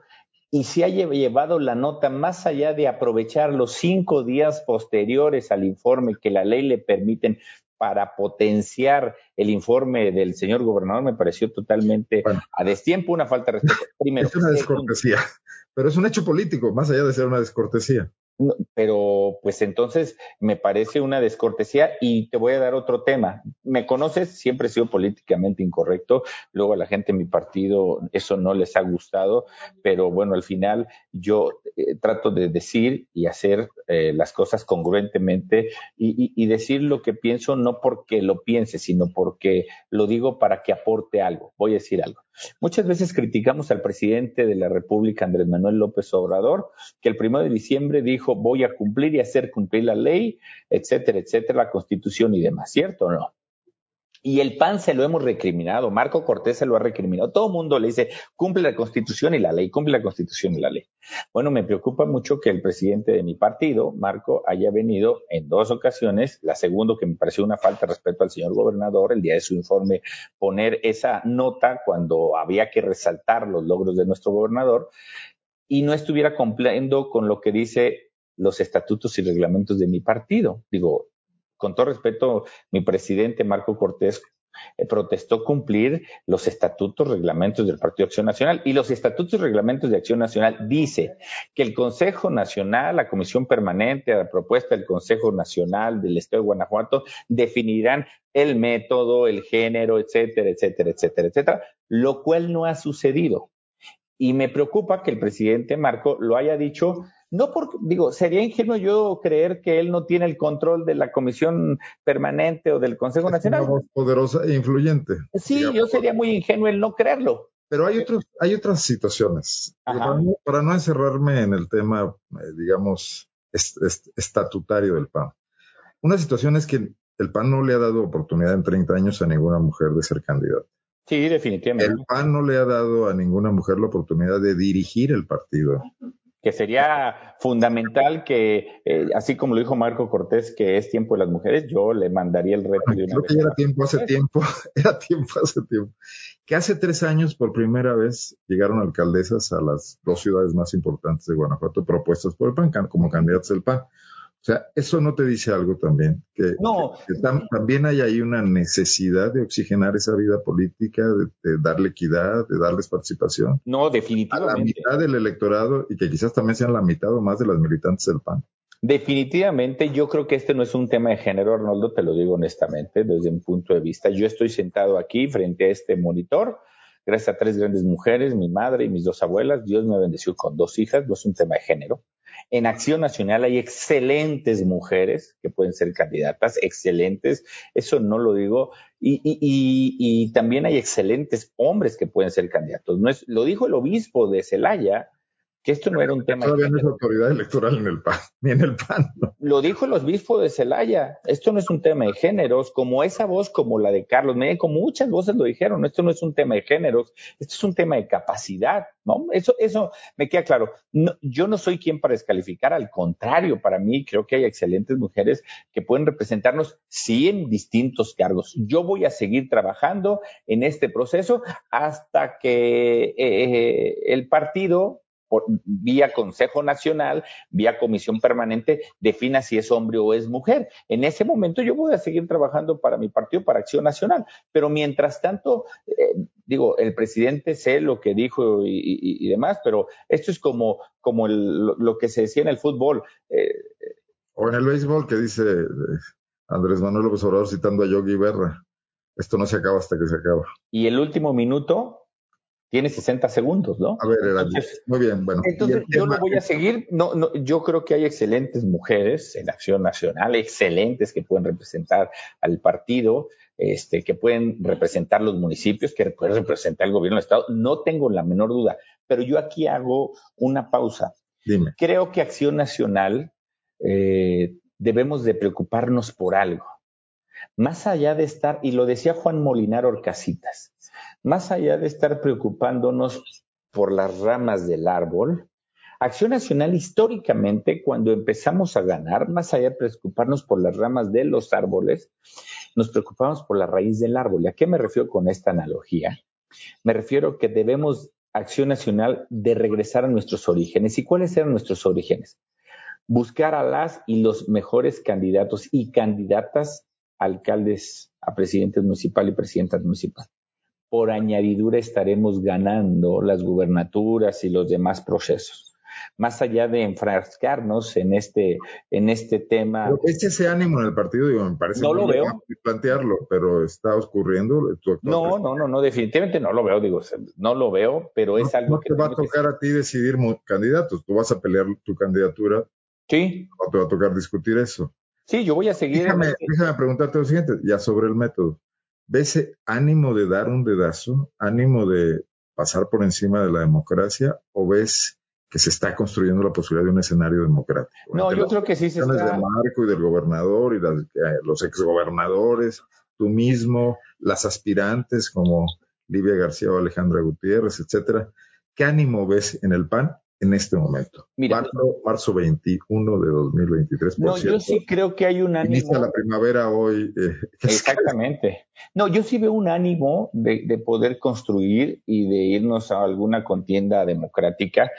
Speaker 3: y se haya llevado la nota más allá de aprovechar los cinco días posteriores al informe que la ley le permiten para potenciar el informe del señor gobernador me pareció totalmente a destiempo, una falta de respeto. <laughs>
Speaker 2: Primero, es una descortesía, pero es un hecho político, más allá de ser una descortesía.
Speaker 3: Pero pues entonces me parece una descortesía y te voy a dar otro tema. Me conoces, siempre he sido políticamente incorrecto, luego a la gente en mi partido eso no les ha gustado, pero bueno, al final yo eh, trato de decir y hacer eh, las cosas congruentemente y, y, decir lo que pienso no porque lo piense, sino porque lo digo para que aporte algo. Voy a decir algo. Muchas veces criticamos al presidente de la República, Andrés Manuel López Obrador, que el primero de diciembre dijo voy a cumplir y hacer cumplir la ley, etcétera, etcétera, la constitución y demás, ¿cierto o no? Y el PAN se lo hemos recriminado, Marco Cortés se lo ha recriminado, todo el mundo le dice, cumple la constitución y la ley, cumple la constitución y la ley. Bueno, me preocupa mucho que el presidente de mi partido, Marco, haya venido en dos ocasiones, la segunda que me pareció una falta de respeto al señor gobernador, el día de su informe, poner esa nota cuando había que resaltar los logros de nuestro gobernador y no estuviera cumpliendo con lo que dice los estatutos y reglamentos de mi partido. Digo, con todo respeto, mi presidente Marco Cortés eh, protestó cumplir los estatutos, reglamentos del Partido Acción Nacional. Y los estatutos y reglamentos de Acción Nacional dice que el Consejo Nacional, la Comisión Permanente, a la propuesta del Consejo Nacional del Estado de Guanajuato, definirán el método, el género, etcétera, etcétera, etcétera, etcétera, lo cual no ha sucedido. Y me preocupa que el presidente Marco lo haya dicho no porque, digo, sería ingenuo yo creer que él no tiene el control de la comisión permanente o del Consejo Nacional.
Speaker 2: Una voz poderosa e influyente.
Speaker 3: Sí, yo sería muy ingenuo el no creerlo.
Speaker 2: Pero hay otros, hay otras situaciones. Para no, encerrarme en el tema, eh, digamos, estatutario del PAN. Una situación es que el PAN no le ha dado oportunidad en 30 años a ninguna mujer de ser candidata.
Speaker 3: Sí, definitivamente.
Speaker 2: El PAN no le ha dado a ninguna mujer la oportunidad de dirigir el partido
Speaker 3: que sería fundamental que, eh, así como lo dijo Marco Cortés, que es tiempo de las mujeres, yo le mandaría el reto de
Speaker 2: una Creo que era tiempo hace tiempo, <laughs> era tiempo hace tiempo. Que hace tres años, por primera vez, llegaron alcaldesas a las dos ciudades más importantes de Guanajuato propuestas por el PAN como candidatos del PAN. O sea, eso no te dice algo también, que, también hay ahí una necesidad de oxigenar esa vida política, de, darle equidad, de darles participación.
Speaker 3: No, definitivamente.
Speaker 2: A la mitad del electorado y que quizás también sean la mitad o más de las militantes del PAN.
Speaker 3: Definitivamente, yo creo que este no es un tema de género, Arnoldo, te lo digo honestamente, desde mi punto de vista. Yo estoy sentado aquí frente a este monitor, gracias a tres grandes mujeres, mi madre y mis dos abuelas. Dios me bendeció con dos hijas, no es un tema de género. En Acción Nacional hay excelentes mujeres que pueden ser candidatas, excelentes, eso no lo digo, y, y, y, también hay excelentes hombres que pueden ser candidatos. No es, lo dijo el obispo de Celaya, que esto no era un tema.
Speaker 2: Todavía no es autoridad electoral en el PAN, <laughs> ni en el PAN.
Speaker 3: Lo dijo el obispo de Celaya. Esto no es un tema de géneros, como esa voz, como la de Carlos me como muchas voces lo dijeron. Esto no es un tema de géneros, esto es un tema de capacidad, ¿no? Eso, eso me queda claro. yo no soy quien para descalificar, al contrario, para mí creo que hay excelentes mujeres que pueden representarnos, sí, en distintos cargos. Yo voy a seguir trabajando en este proceso hasta que eh, eh, el partido vía Consejo Nacional, vía Comisión Permanente, defina si es hombre o es mujer. En ese momento yo voy a seguir trabajando para mi partido, para Acción Nacional. Pero mientras tanto, eh, digo, el presidente sé lo que dijo y, demás, pero esto es como, como lo, que se decía en el fútbol.
Speaker 2: Eh, o en el béisbol que dice eh, Andrés Manuel López Obrador citando a Yogi Berra. Esto no se acaba hasta que se acaba.
Speaker 3: Y el último minuto tiene 60 segundos, ¿no?
Speaker 2: A ver, muy bien, bueno.
Speaker 3: Entonces, yo lo voy a seguir. No, no, yo creo que hay excelentes mujeres en Acción Nacional, excelentes que pueden representar al partido, este, que pueden representar los municipios, que pueden representar el gobierno del Estado. No tengo la menor duda, pero yo aquí hago una pausa.
Speaker 2: Dime.
Speaker 3: Creo que Acción Nacional eh, debemos de preocuparnos por algo. Más allá de estar, y lo decía Juan Molinar Orcasitas, más allá de estar preocupándonos por las ramas del árbol, Acción Nacional históricamente, cuando empezamos a ganar, más allá de preocuparnos por las ramas de los árboles, nos preocupamos por la raíz del árbol. ¿Y a qué me refiero con esta analogía? Me refiero que debemos, Acción Nacional, de regresar a nuestros orígenes. ¿Y cuáles eran nuestros orígenes? Buscar a las y los mejores candidatos y candidatas alcaldes a presidentes municipal y presidentas municipal por añadidura estaremos ganando las gubernaturas y los demás procesos. más allá de enfrascarnos en este, en este tema.
Speaker 2: Pero es ese ánimo en el partido, digo, me parece
Speaker 3: no lo veo.
Speaker 2: plantearlo, pero está ocurriendo.
Speaker 3: no, no, no, no, definitivamente no lo veo, digo, no lo veo, pero es algo
Speaker 2: no
Speaker 3: que...
Speaker 2: te va a tocar a ti decidir candidatos, tú vas a pelear tu candidatura.
Speaker 3: Sí.
Speaker 2: No te va a tocar discutir eso.
Speaker 3: Sí, yo voy a seguir.
Speaker 2: Déjame, déjame preguntarte lo siguiente, ya sobre el método. ¿Ves ánimo de dar un dedazo, ánimo de pasar por encima de la democracia o ves que se está construyendo la posibilidad de un escenario democrático?
Speaker 3: No, yo creo que sí se
Speaker 2: está... de Marco y del gobernador y eh, los exgobernadores, tú mismo, las aspirantes como Livia García o Alejandra Gutiérrez, etcétera. ¿Qué ánimo ves en el PAN en este momento.
Speaker 3: Mira,
Speaker 2: marzo, 21 de 2023.
Speaker 3: no, yo sí creo que hay un ánimo.
Speaker 2: Inicia la primavera hoy.
Speaker 3: Eh, <laughs> Exactamente. No, yo sí veo un ánimo de, de, poder construir y de irnos a alguna contienda democrática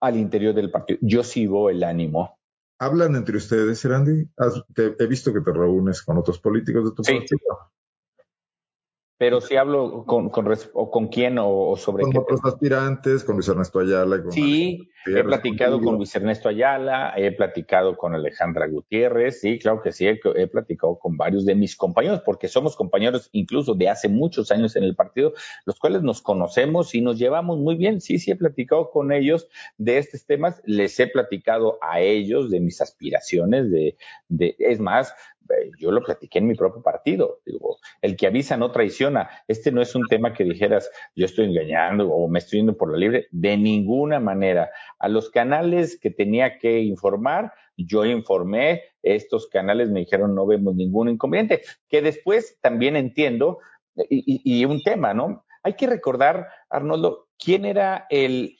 Speaker 3: al interior del partido. Yo sí veo el ánimo.
Speaker 2: ¿Hablan entre ustedes, Randy? he visto que te reúnes con otros políticos de tu
Speaker 3: sí.
Speaker 2: partido.
Speaker 3: Pero si hablo con, con, o con quién o, sobre
Speaker 2: con
Speaker 3: qué.
Speaker 2: otros aspirantes, con Luis Ernesto Ayala. Con
Speaker 3: sí, he platicado con Luis Ernesto Ayala, he platicado con Alejandra Gutiérrez, sí, claro que sí, he, he, platicado con varios de mis compañeros, porque somos compañeros incluso de hace muchos años en el partido, los cuales nos conocemos y nos llevamos muy bien. Sí, sí, he platicado con ellos de estos temas, les he platicado a ellos de mis aspiraciones, de, de es más, yo lo platiqué en mi propio partido. Digo, el que avisa no traiciona. Este no es un tema que dijeras, yo estoy engañando o me estoy yendo por la libre. De ninguna manera. A los canales que tenía que informar, yo informé. Estos canales me dijeron, no vemos ningún inconveniente. Que después también entiendo, y, y un tema, ¿no? Hay que recordar, Arnoldo, quién era el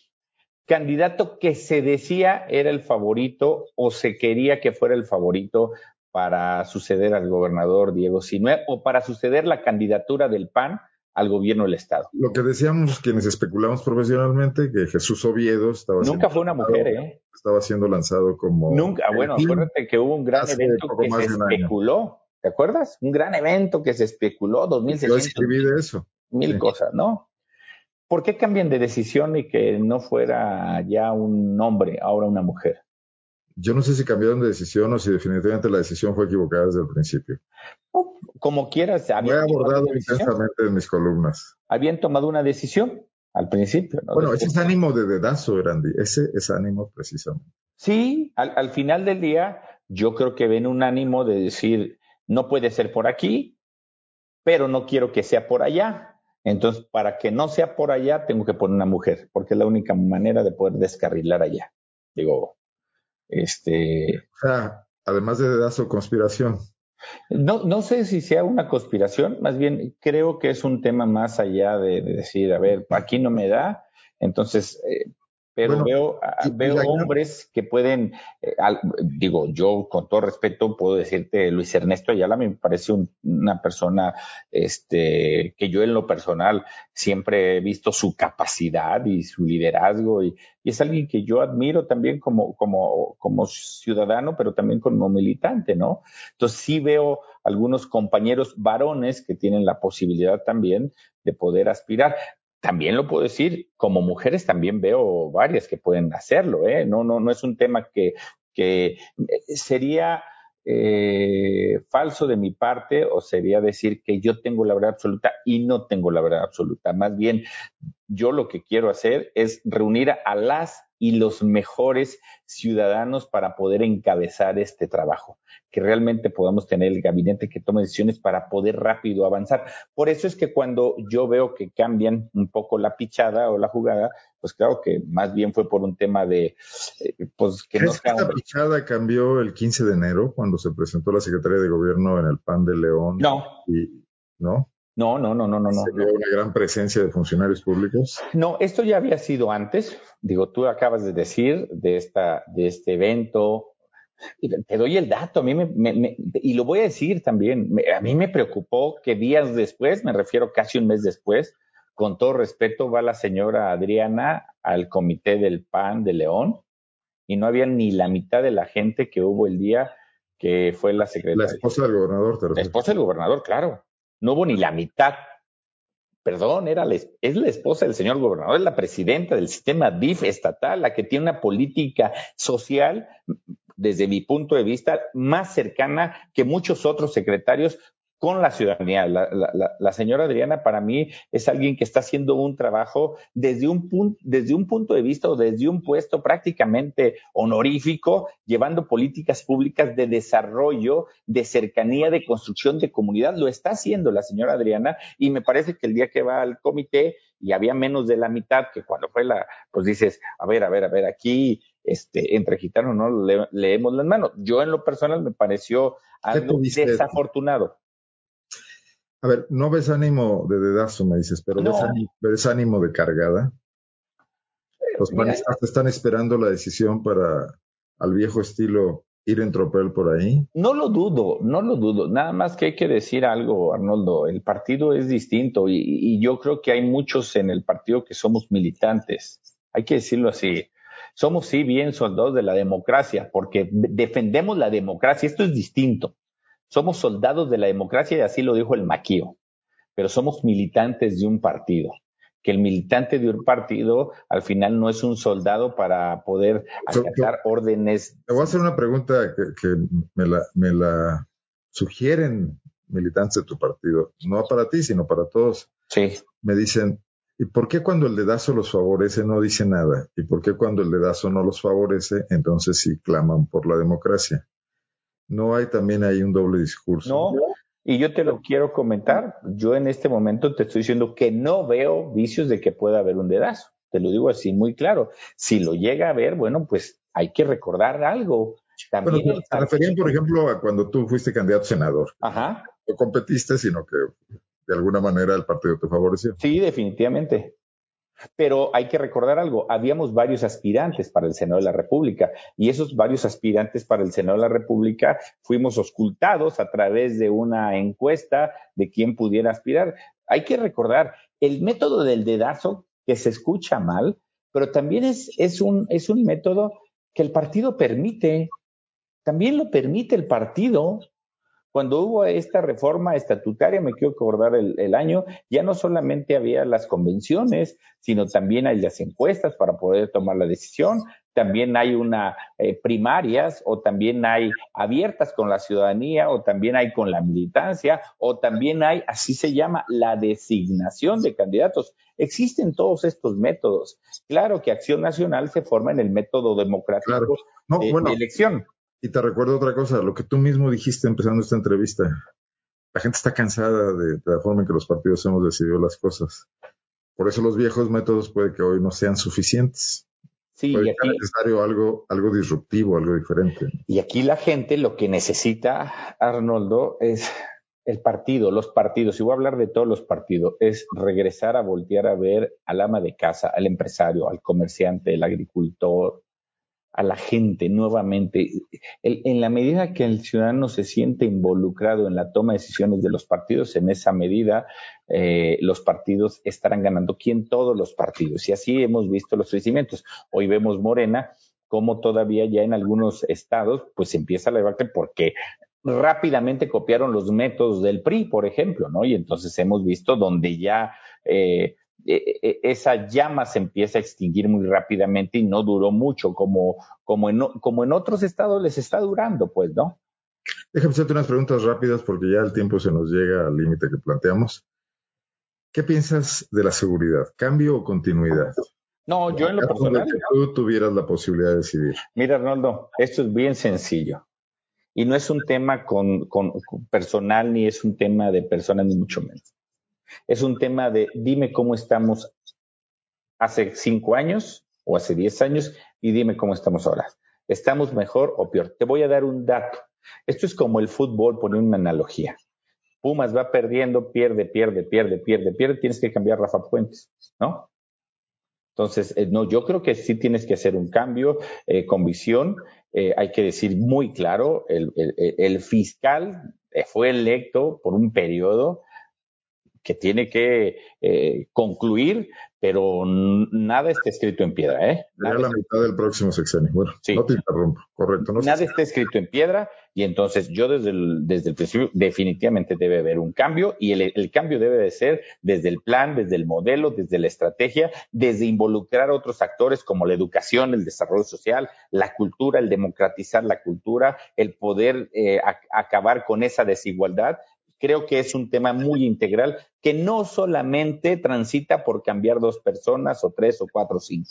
Speaker 3: candidato que se decía era el favorito o se quería que fuera el favorito para suceder al gobernador Diego Sinue o para suceder la candidatura del PAN al gobierno del Estado.
Speaker 2: Lo que decíamos quienes especulamos profesionalmente, que Jesús Oviedo estaba
Speaker 3: Nunca fue una mujer, ¿eh?
Speaker 2: Estaba siendo lanzado como...
Speaker 3: Nunca, bueno, acuérdate que hubo un gran evento que se especuló, ¿te acuerdas? Un gran evento que se especuló, 2006.
Speaker 2: Yo escribí de eso.
Speaker 3: Mil sí. cosas, ¿no? ¿Por qué cambian de decisión y que no fuera ya un hombre, ahora una mujer?
Speaker 2: Yo no sé si cambiaron de decisión o si definitivamente la decisión fue equivocada desde el principio.
Speaker 3: Como quieras.
Speaker 2: Lo he abordado intensamente en mis columnas.
Speaker 3: Habían tomado una decisión al principio. ¿no?
Speaker 2: Bueno, ese es ánimo de dedazo, Randy. Ese es ánimo precisamente.
Speaker 3: Sí, al, al final del día, yo creo que ven un ánimo de decir, no puede ser por aquí, pero no quiero que sea por allá. Entonces, para que no sea por allá, tengo que poner una mujer, porque es la única manera de poder descarrilar allá. Digo, este.
Speaker 2: O sea, además de dedazo, conspiración.
Speaker 3: No, no sé si sea una conspiración, más bien creo que es un tema más allá de, de decir, a ver, aquí no me da, entonces, eh, pero bueno, veo, y, veo y hombres que pueden, eh, al, digo, yo con todo respeto puedo decirte, Luis Ernesto Ayala me parece un, una persona este, que yo en lo personal siempre he visto su capacidad y su liderazgo y, y es alguien que yo admiro también como, como, como ciudadano, pero también como militante, ¿no? Entonces sí veo algunos compañeros varones que tienen la posibilidad también de poder aspirar también lo puedo decir, como mujeres también veo varias que pueden hacerlo, ¿eh? No, no, no es un tema que, que sería eh, falso de mi parte o sería decir que yo tengo la verdad absoluta y no tengo la verdad absoluta. Más bien, yo lo que quiero hacer es reunir a las y los mejores ciudadanos para poder encabezar este trabajo, que realmente podamos tener el gabinete que tome decisiones para poder rápido avanzar. Por eso es que cuando yo veo que cambian un poco la pichada o la jugada, pues claro que más bien fue por un tema de, eh, pues que no
Speaker 2: sea... La pichada cambió el 15 de enero cuando se presentó la Secretaría de Gobierno en el PAN de León.
Speaker 3: No.
Speaker 2: Y, ¿No?
Speaker 3: No, no, no, no, no.
Speaker 2: ¿Se
Speaker 3: no,
Speaker 2: vio una gran presencia de funcionarios públicos?
Speaker 3: No, esto ya había sido antes. Digo, tú acabas de decir de, esta, de este evento. Te doy el dato, a mí me, me, me y lo voy a decir también, me, a mí me preocupó que días después, me refiero casi un mes después, con todo respeto, va la señora Adriana al comité del PAN de León y no había ni la mitad de la gente que hubo el día que fue la secretaria.
Speaker 2: La esposa del gobernador,
Speaker 3: te La esposa del gobernador, claro no hubo ni la mitad. perdón, era la, es la esposa del señor gobernador, es la presidenta del sistema DIF estatal, la que tiene una política social, desde mi punto de vista, más cercana que muchos otros secretarios con la ciudadanía. La, señora Adriana para mí es alguien que está haciendo un trabajo desde un, desde un punto de vista o desde un puesto prácticamente honorífico, llevando políticas públicas de desarrollo, de cercanía, de construcción de comunidad. Lo está haciendo la señora Adriana y me parece que el día que va al comité y había menos de la mitad que cuando fue la, pues dices, a ver, a ver, a ver, aquí este, entre gitanos no leemos las manos. Yo en lo personal me pareció algo desafortunado.
Speaker 2: A ver, no ves ánimo de dedazo, me dices, pero ves, ánimo, de cargada. Los panistas están esperando la decisión para, al viejo estilo, ir en tropel por ahí.
Speaker 3: No lo dudo, no lo dudo. Nada más que hay que decir algo, Arnoldo. El partido es distinto y, y yo creo que hay muchos en el partido que somos militantes. Hay que decirlo así. Somos sí bien soldados de la democracia porque defendemos la democracia. Esto es distinto. Somos soldados de la democracia y así lo dijo el Maquío, pero somos militantes de un partido. Que el militante de un partido al final no es un soldado para poder acatar órdenes.
Speaker 2: Te voy a hacer una pregunta que, me, la, me la sugieren militantes de tu partido, no para ti, sino para todos.
Speaker 3: Sí.
Speaker 2: Me dicen, ¿y por qué cuando el dedazo los favorece no dice nada? ¿Y por qué cuando el dedazo no los favorece, entonces sí claman por la democracia? No hay también ahí un doble discurso.
Speaker 3: No, y yo te lo quiero comentar. Yo en este momento te estoy diciendo que no veo vicios de que pueda haber un dedazo. Te lo digo así muy claro. Si lo llega a ver, bueno, pues hay que recordar algo.
Speaker 2: También bueno, te referían, por ejemplo, a cuando tú fuiste candidato a senador.
Speaker 3: Ajá.
Speaker 2: No competiste, sino que de alguna manera el partido te favoreció.
Speaker 3: Sí, definitivamente. Pero hay que recordar algo, habíamos varios aspirantes para el Senado de la República y esos varios aspirantes para el Senado de la República fuimos oscultados a través de una encuesta de quién pudiera aspirar. Hay que recordar, el método del dedazo, que se escucha mal, pero también es, es, un, es un método que el partido permite, también lo permite el partido. Cuando hubo esta reforma estatutaria, me quiero acordar el, año, ya no solamente había las convenciones, sino también hay las encuestas para poder tomar la decisión, también hay una eh, primarias o también hay abiertas con la ciudadanía o también hay con la militancia o también hay, así se llama, la designación de candidatos. Existen todos estos métodos. Claro que Acción Nacional se forma en el método democrático de elección.
Speaker 2: Y te recuerdo otra cosa, lo que tú mismo dijiste empezando esta entrevista. La gente está cansada de, la forma en que los partidos hemos decidido las cosas. Por eso los viejos métodos puede que hoy no sean suficientes.
Speaker 3: Sí,
Speaker 2: puede y necesario algo, algo disruptivo, algo diferente.
Speaker 3: Y aquí la gente lo que necesita, Arnoldo, es el partido, los partidos, y voy a hablar de todos los partidos, es regresar a voltear a ver al ama de casa, al empresario, al comerciante, al agricultor, a la gente nuevamente. en la medida que el ciudadano se siente involucrado en la toma de decisiones de los partidos, en esa medida eh, los partidos estarán ganando. ¿Quién? Todos los partidos. Y así hemos visto los crecimientos. Hoy vemos Morena como todavía ya en algunos estados pues empieza la debate porque rápidamente copiaron los métodos del PRI, por ejemplo, ¿no? Y entonces hemos visto donde ya eh, esa llama se empieza a extinguir muy rápidamente y no duró mucho, como, como, en, como en otros estados les está durando, pues, ¿no?
Speaker 2: Déjame hacerte unas preguntas rápidas porque ya el tiempo se nos llega al límite que planteamos. ¿Qué piensas de la seguridad? ¿Cambio o continuidad?
Speaker 3: No, yo en lo personal.
Speaker 2: Que tú tuvieras la posibilidad de decidir.
Speaker 3: Mira, Arnoldo, esto es bien sencillo. Y no es un tema con, con personal ni es un tema de personas, ni mucho menos. Es un tema de dime cómo estamos hace cinco años o hace diez años y dime cómo estamos ahora. ¿Estamos mejor o peor? Te voy a dar un dato. Esto es como el fútbol, poner una analogía. Pumas va perdiendo, pierde, pierde, pierde, pierde, pierde, tienes que cambiar Rafa Fuentes, ¿no? Entonces, eh, no, yo creo que sí tienes que hacer un cambio eh, con visión. Eh, hay que decir muy claro, el, el fiscal fue electo por un periodo que tiene que eh, concluir, pero nada está escrito en piedra, ¿eh?
Speaker 2: Nada la mitad del próximo sexenio. Bueno, no te interrumpo, correcto.
Speaker 3: nada está escrito en piedra y entonces yo desde el, desde el principio definitivamente debe haber un cambio y el, el cambio debe de ser desde el plan, desde el modelo, desde la estrategia, desde involucrar a otros actores como la educación, el desarrollo social, la cultura, el democratizar la cultura, el poder eh, acabar con esa desigualdad creo que es un tema muy integral que no solamente transita por cambiar dos personas o tres o cuatro o cinco.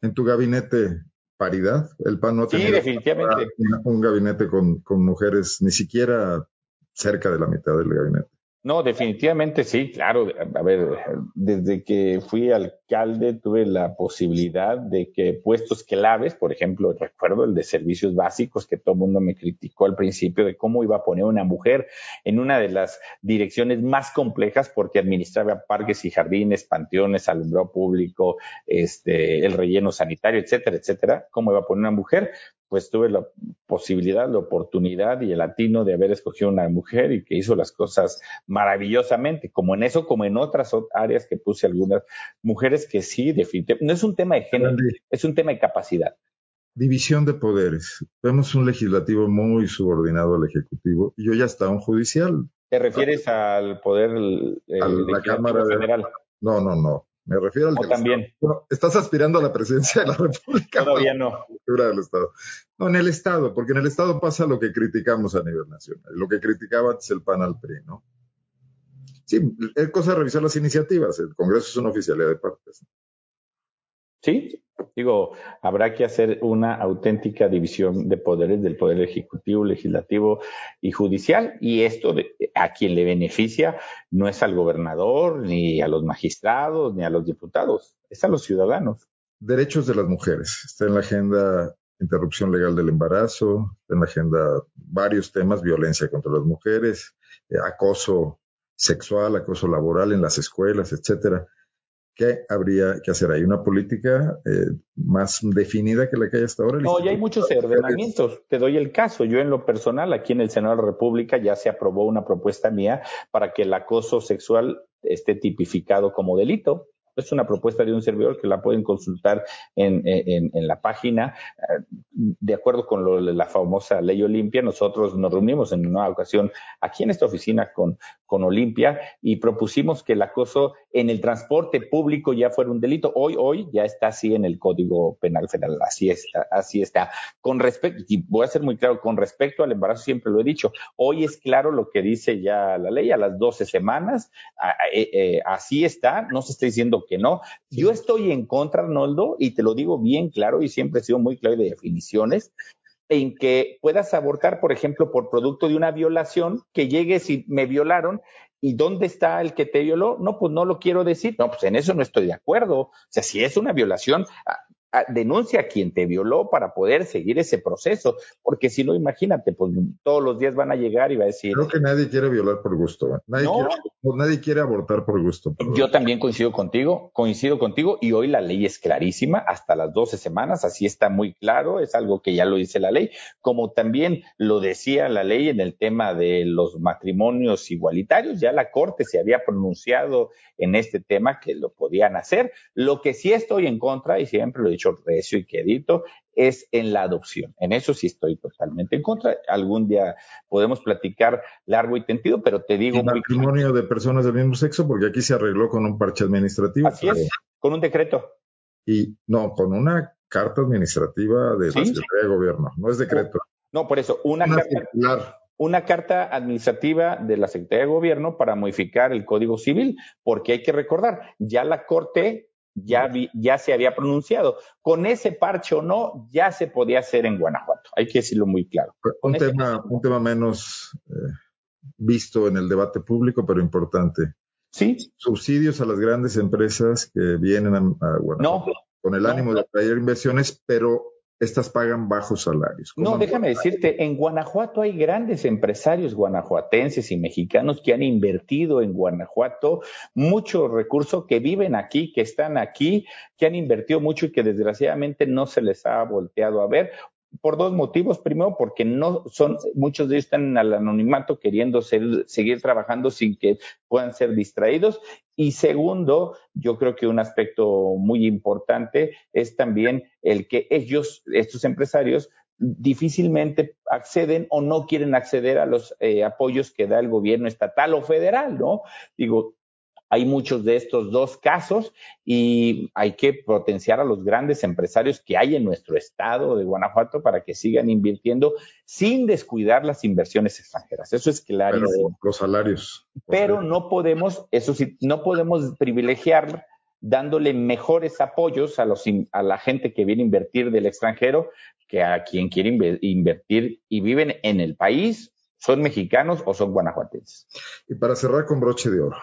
Speaker 2: En tu gabinete, paridad, el PAN no
Speaker 3: tiene sí, definitivamente.
Speaker 2: un gabinete con, con mujeres ni siquiera cerca de la mitad del gabinete.
Speaker 3: No, definitivamente sí, claro. A ver, desde que fui alcalde tuve la posibilidad de que puestos claves, por ejemplo, recuerdo el de servicios básicos que todo el mundo me criticó al principio de cómo iba a poner una mujer en una de las direcciones más complejas porque administraba parques y jardines, panteones, alumbrado público, este, el relleno sanitario, etcétera, etcétera. ¿Cómo iba a poner una mujer? Pues tuve la posibilidad, la oportunidad y el latino de haber escogido una mujer y que hizo las cosas maravillosamente, como en eso, como en otras áreas que puse algunas mujeres que sí, definitivamente, no es un tema de género, es un tema de capacidad.
Speaker 2: División de poderes. Vemos un legislativo muy subordinado al ejecutivo y hoy ya está un judicial.
Speaker 3: ¿Te refieres al poder
Speaker 2: a la Cámara Federal? No, no, no. Me refiero al
Speaker 3: o también.
Speaker 2: estás aspirando a la presidencia de la República.
Speaker 3: Todavía no. <laughs>
Speaker 2: Del Estado. No, en el Estado, porque en el Estado pasa lo que criticamos a nivel nacional, lo que criticaba antes el PAN al PRI, ¿no? Sí, es cosa de revisar las iniciativas. El Congreso es una oficialidad de partes.
Speaker 3: Sí, digo, habrá que hacer una auténtica división de poderes del poder ejecutivo, legislativo y judicial, y esto a quien le beneficia no es al gobernador, ni a los magistrados, ni a los diputados, es a los ciudadanos.
Speaker 2: Derechos de las mujeres. Está en la agenda interrupción legal del embarazo, está en la agenda varios temas, violencia contra las mujeres, eh, acoso sexual, acoso laboral en las escuelas, etcétera. ¿Qué habría que hacer? ¿Hay una política eh, más definida que la que hay hasta ahora?
Speaker 3: No, ya hay muchos ordenamientos. Te doy el caso. Yo en lo personal, aquí en el Senado de la República ya se aprobó una propuesta mía para que el acoso sexual esté tipificado como delito. Es una propuesta de un servidor que la pueden consultar en, la página. De acuerdo con la famosa ley Olimpia, nosotros nos reunimos en una ocasión aquí en esta oficina con, con Olimpia y propusimos que el acoso en el transporte público ya fuera un delito. Hoy, hoy ya está así en el Código Penal Federal. Así está, así está. Con respecto, y voy a ser muy claro, con respecto al embarazo siempre lo he dicho. Hoy es claro lo que dice ya la ley a las 12 semanas. Eh, eh, así está. No se está diciendo que no. Yo estoy en contra, Arnoldo, y te lo digo bien claro y siempre he sido muy claro de definiciones, en que puedas abortar, por ejemplo, por producto de una violación, que llegues y me violaron ¿Y dónde está el que te violó? No, pues no lo quiero decir. No, pues en eso no estoy de acuerdo. O sea, si es una violación, denuncia a quien te violó para poder seguir ese proceso, porque si no, imagínate, pues todos los días van a llegar y va a decir...
Speaker 2: Creo que nadie quiere violar por gusto, ¿eh? nadie, quiere, nadie quiere abortar por gusto.
Speaker 3: Yo también coincido contigo, coincido contigo, y hoy la ley es clarísima, hasta las 12 semanas, así está muy claro, es algo que ya lo dice la ley, como también lo decía la ley en el tema de los matrimonios igualitarios, ya la Corte se había pronunciado en este tema que lo podían hacer, lo que sí estoy en contra, y siempre lo he dicho recio y querido, es en la adopción. En eso sí estoy totalmente en contra. Algún día podemos platicar largo y tendido, pero te digo...
Speaker 2: El matrimonio de personas del mismo sexo, porque aquí se arregló con un parche administrativo.
Speaker 3: Así es, con un decreto.
Speaker 2: Y no, con una carta administrativa de la Secretaría de Gobierno, no es decreto.
Speaker 3: No, por eso, una, carta una carta administrativa de la Secretaría de Gobierno para modificar el Código Civil, porque hay que recordar, ya la Corte ya, ya se había pronunciado. Con ese parche o no, ya se podía hacer en Guanajuato. Hay que decirlo muy claro.
Speaker 2: Un, tema, un tema menos eh, visto en el debate público, pero importante.
Speaker 3: Sí.
Speaker 2: Subsidios a las grandes empresas que vienen a, Guanajuato con el ánimo de atraer inversiones, pero estas pagan bajos salarios.
Speaker 3: No, déjame decirte, en Guanajuato hay grandes empresarios guanajuatenses y mexicanos que han invertido en Guanajuato mucho recurso, que viven aquí, que están aquí, que han invertido mucho y que desgraciadamente no se les ha volteado a ver por dos motivos. Primero, porque no son, muchos de ellos están en el anonimato queriendo seguir trabajando sin que puedan ser distraídos. Y segundo, yo creo que un aspecto muy importante es también el que ellos, estos empresarios, difícilmente acceden o no quieren acceder a los eh, apoyos que da el gobierno estatal o federal, ¿no? Digo, hay muchos de estos dos casos y hay que potenciar a los grandes empresarios que hay en nuestro estado de Guanajuato para que sigan invirtiendo sin descuidar las inversiones extranjeras. Eso es claro.
Speaker 2: los salarios.
Speaker 3: Pero no podemos, eso sí, no podemos privilegiar dándole mejores apoyos a, los, a la gente que viene a invertir del extranjero que a quien quiere invertir y viven en el país, son mexicanos o son guanajuatenses.
Speaker 2: Y para cerrar con broche de oro,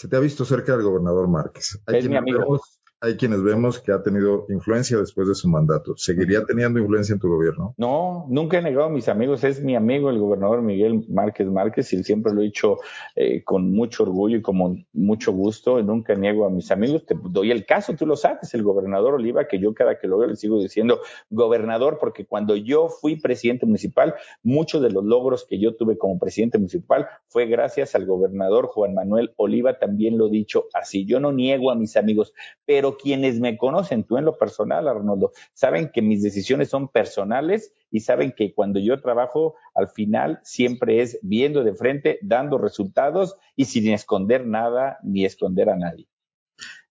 Speaker 2: se te ha visto cerca del gobernador Márquez.
Speaker 3: es mi amigo
Speaker 2: hay quienes vemos que ha tenido influencia después de su mandato. ¿Seguiría teniendo influencia en tu gobierno?
Speaker 3: No, nunca he negado a mis amigos. Es mi amigo el gobernador Miguel Márquez Márquez y siempre lo he dicho eh, con mucho orgullo y con mucho gusto. Nunca niego a mis amigos. Te doy el caso, tú lo sabes, el gobernador Oliva, que yo cada que lo veo le sigo diciendo gobernador, porque cuando yo fui presidente municipal, muchos de los logros que yo tuve como presidente municipal fue gracias al gobernador Juan Manuel Oliva. También lo he dicho así. Yo no niego a mis amigos, pero quienes me conocen, tú en lo personal, Arnoldo, saben que mis decisiones son personales y saben que cuando yo trabajo, al final siempre es viendo de frente, dando resultados y sin esconder nada ni esconder a nadie.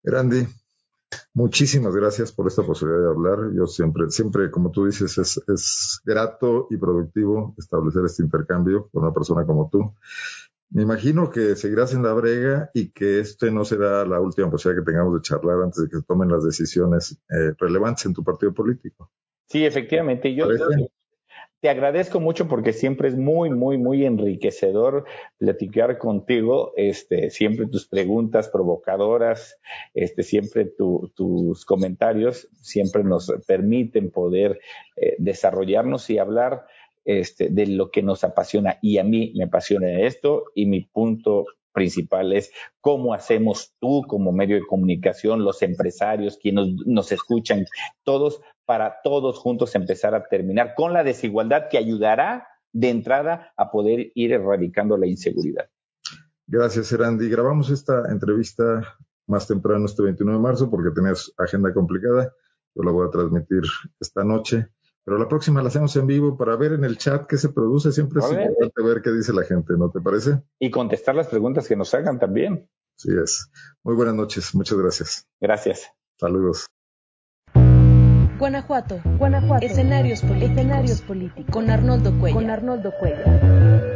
Speaker 2: Grandi, muchísimas gracias por esta posibilidad de hablar. Yo siempre, siempre, como tú dices, es, es grato y productivo establecer este intercambio con una persona como tú. Me imagino que seguirás en la brega y que este no será la última posibilidad que tengamos de charlar antes de que se tomen las decisiones eh, relevantes en tu partido político.
Speaker 3: Sí, efectivamente. Yo, te agradezco mucho porque siempre es muy, muy, muy enriquecedor platicar contigo. Este, siempre tus preguntas provocadoras, este, siempre tus comentarios, siempre nos permiten poder eh, desarrollarnos y hablar este, de lo que nos apasiona. Y a mí me apasiona esto y mi punto principal es cómo hacemos tú como medio de comunicación, los empresarios, quienes nos, escuchan, todos, para todos juntos empezar a terminar con la desigualdad que ayudará de entrada a poder ir erradicando la inseguridad.
Speaker 2: Gracias, Erandi. Grabamos esta entrevista más temprano, este 29 de marzo, porque tenías agenda complicada. Yo la voy a transmitir esta noche. Pero la próxima la hacemos en vivo para ver en el chat qué se produce. Siempre es importante ver qué dice la gente, ¿no te parece?
Speaker 3: Y contestar las preguntas que nos hagan también.
Speaker 2: Sí es. Muy buenas noches. Muchas gracias.
Speaker 3: Gracias.
Speaker 2: Saludos.
Speaker 1: Guanajuato, Guanajuato. Escenarios, políticos. Escenarios políticos. Con Arnoldo Cuello. Con Arnoldo Cuello.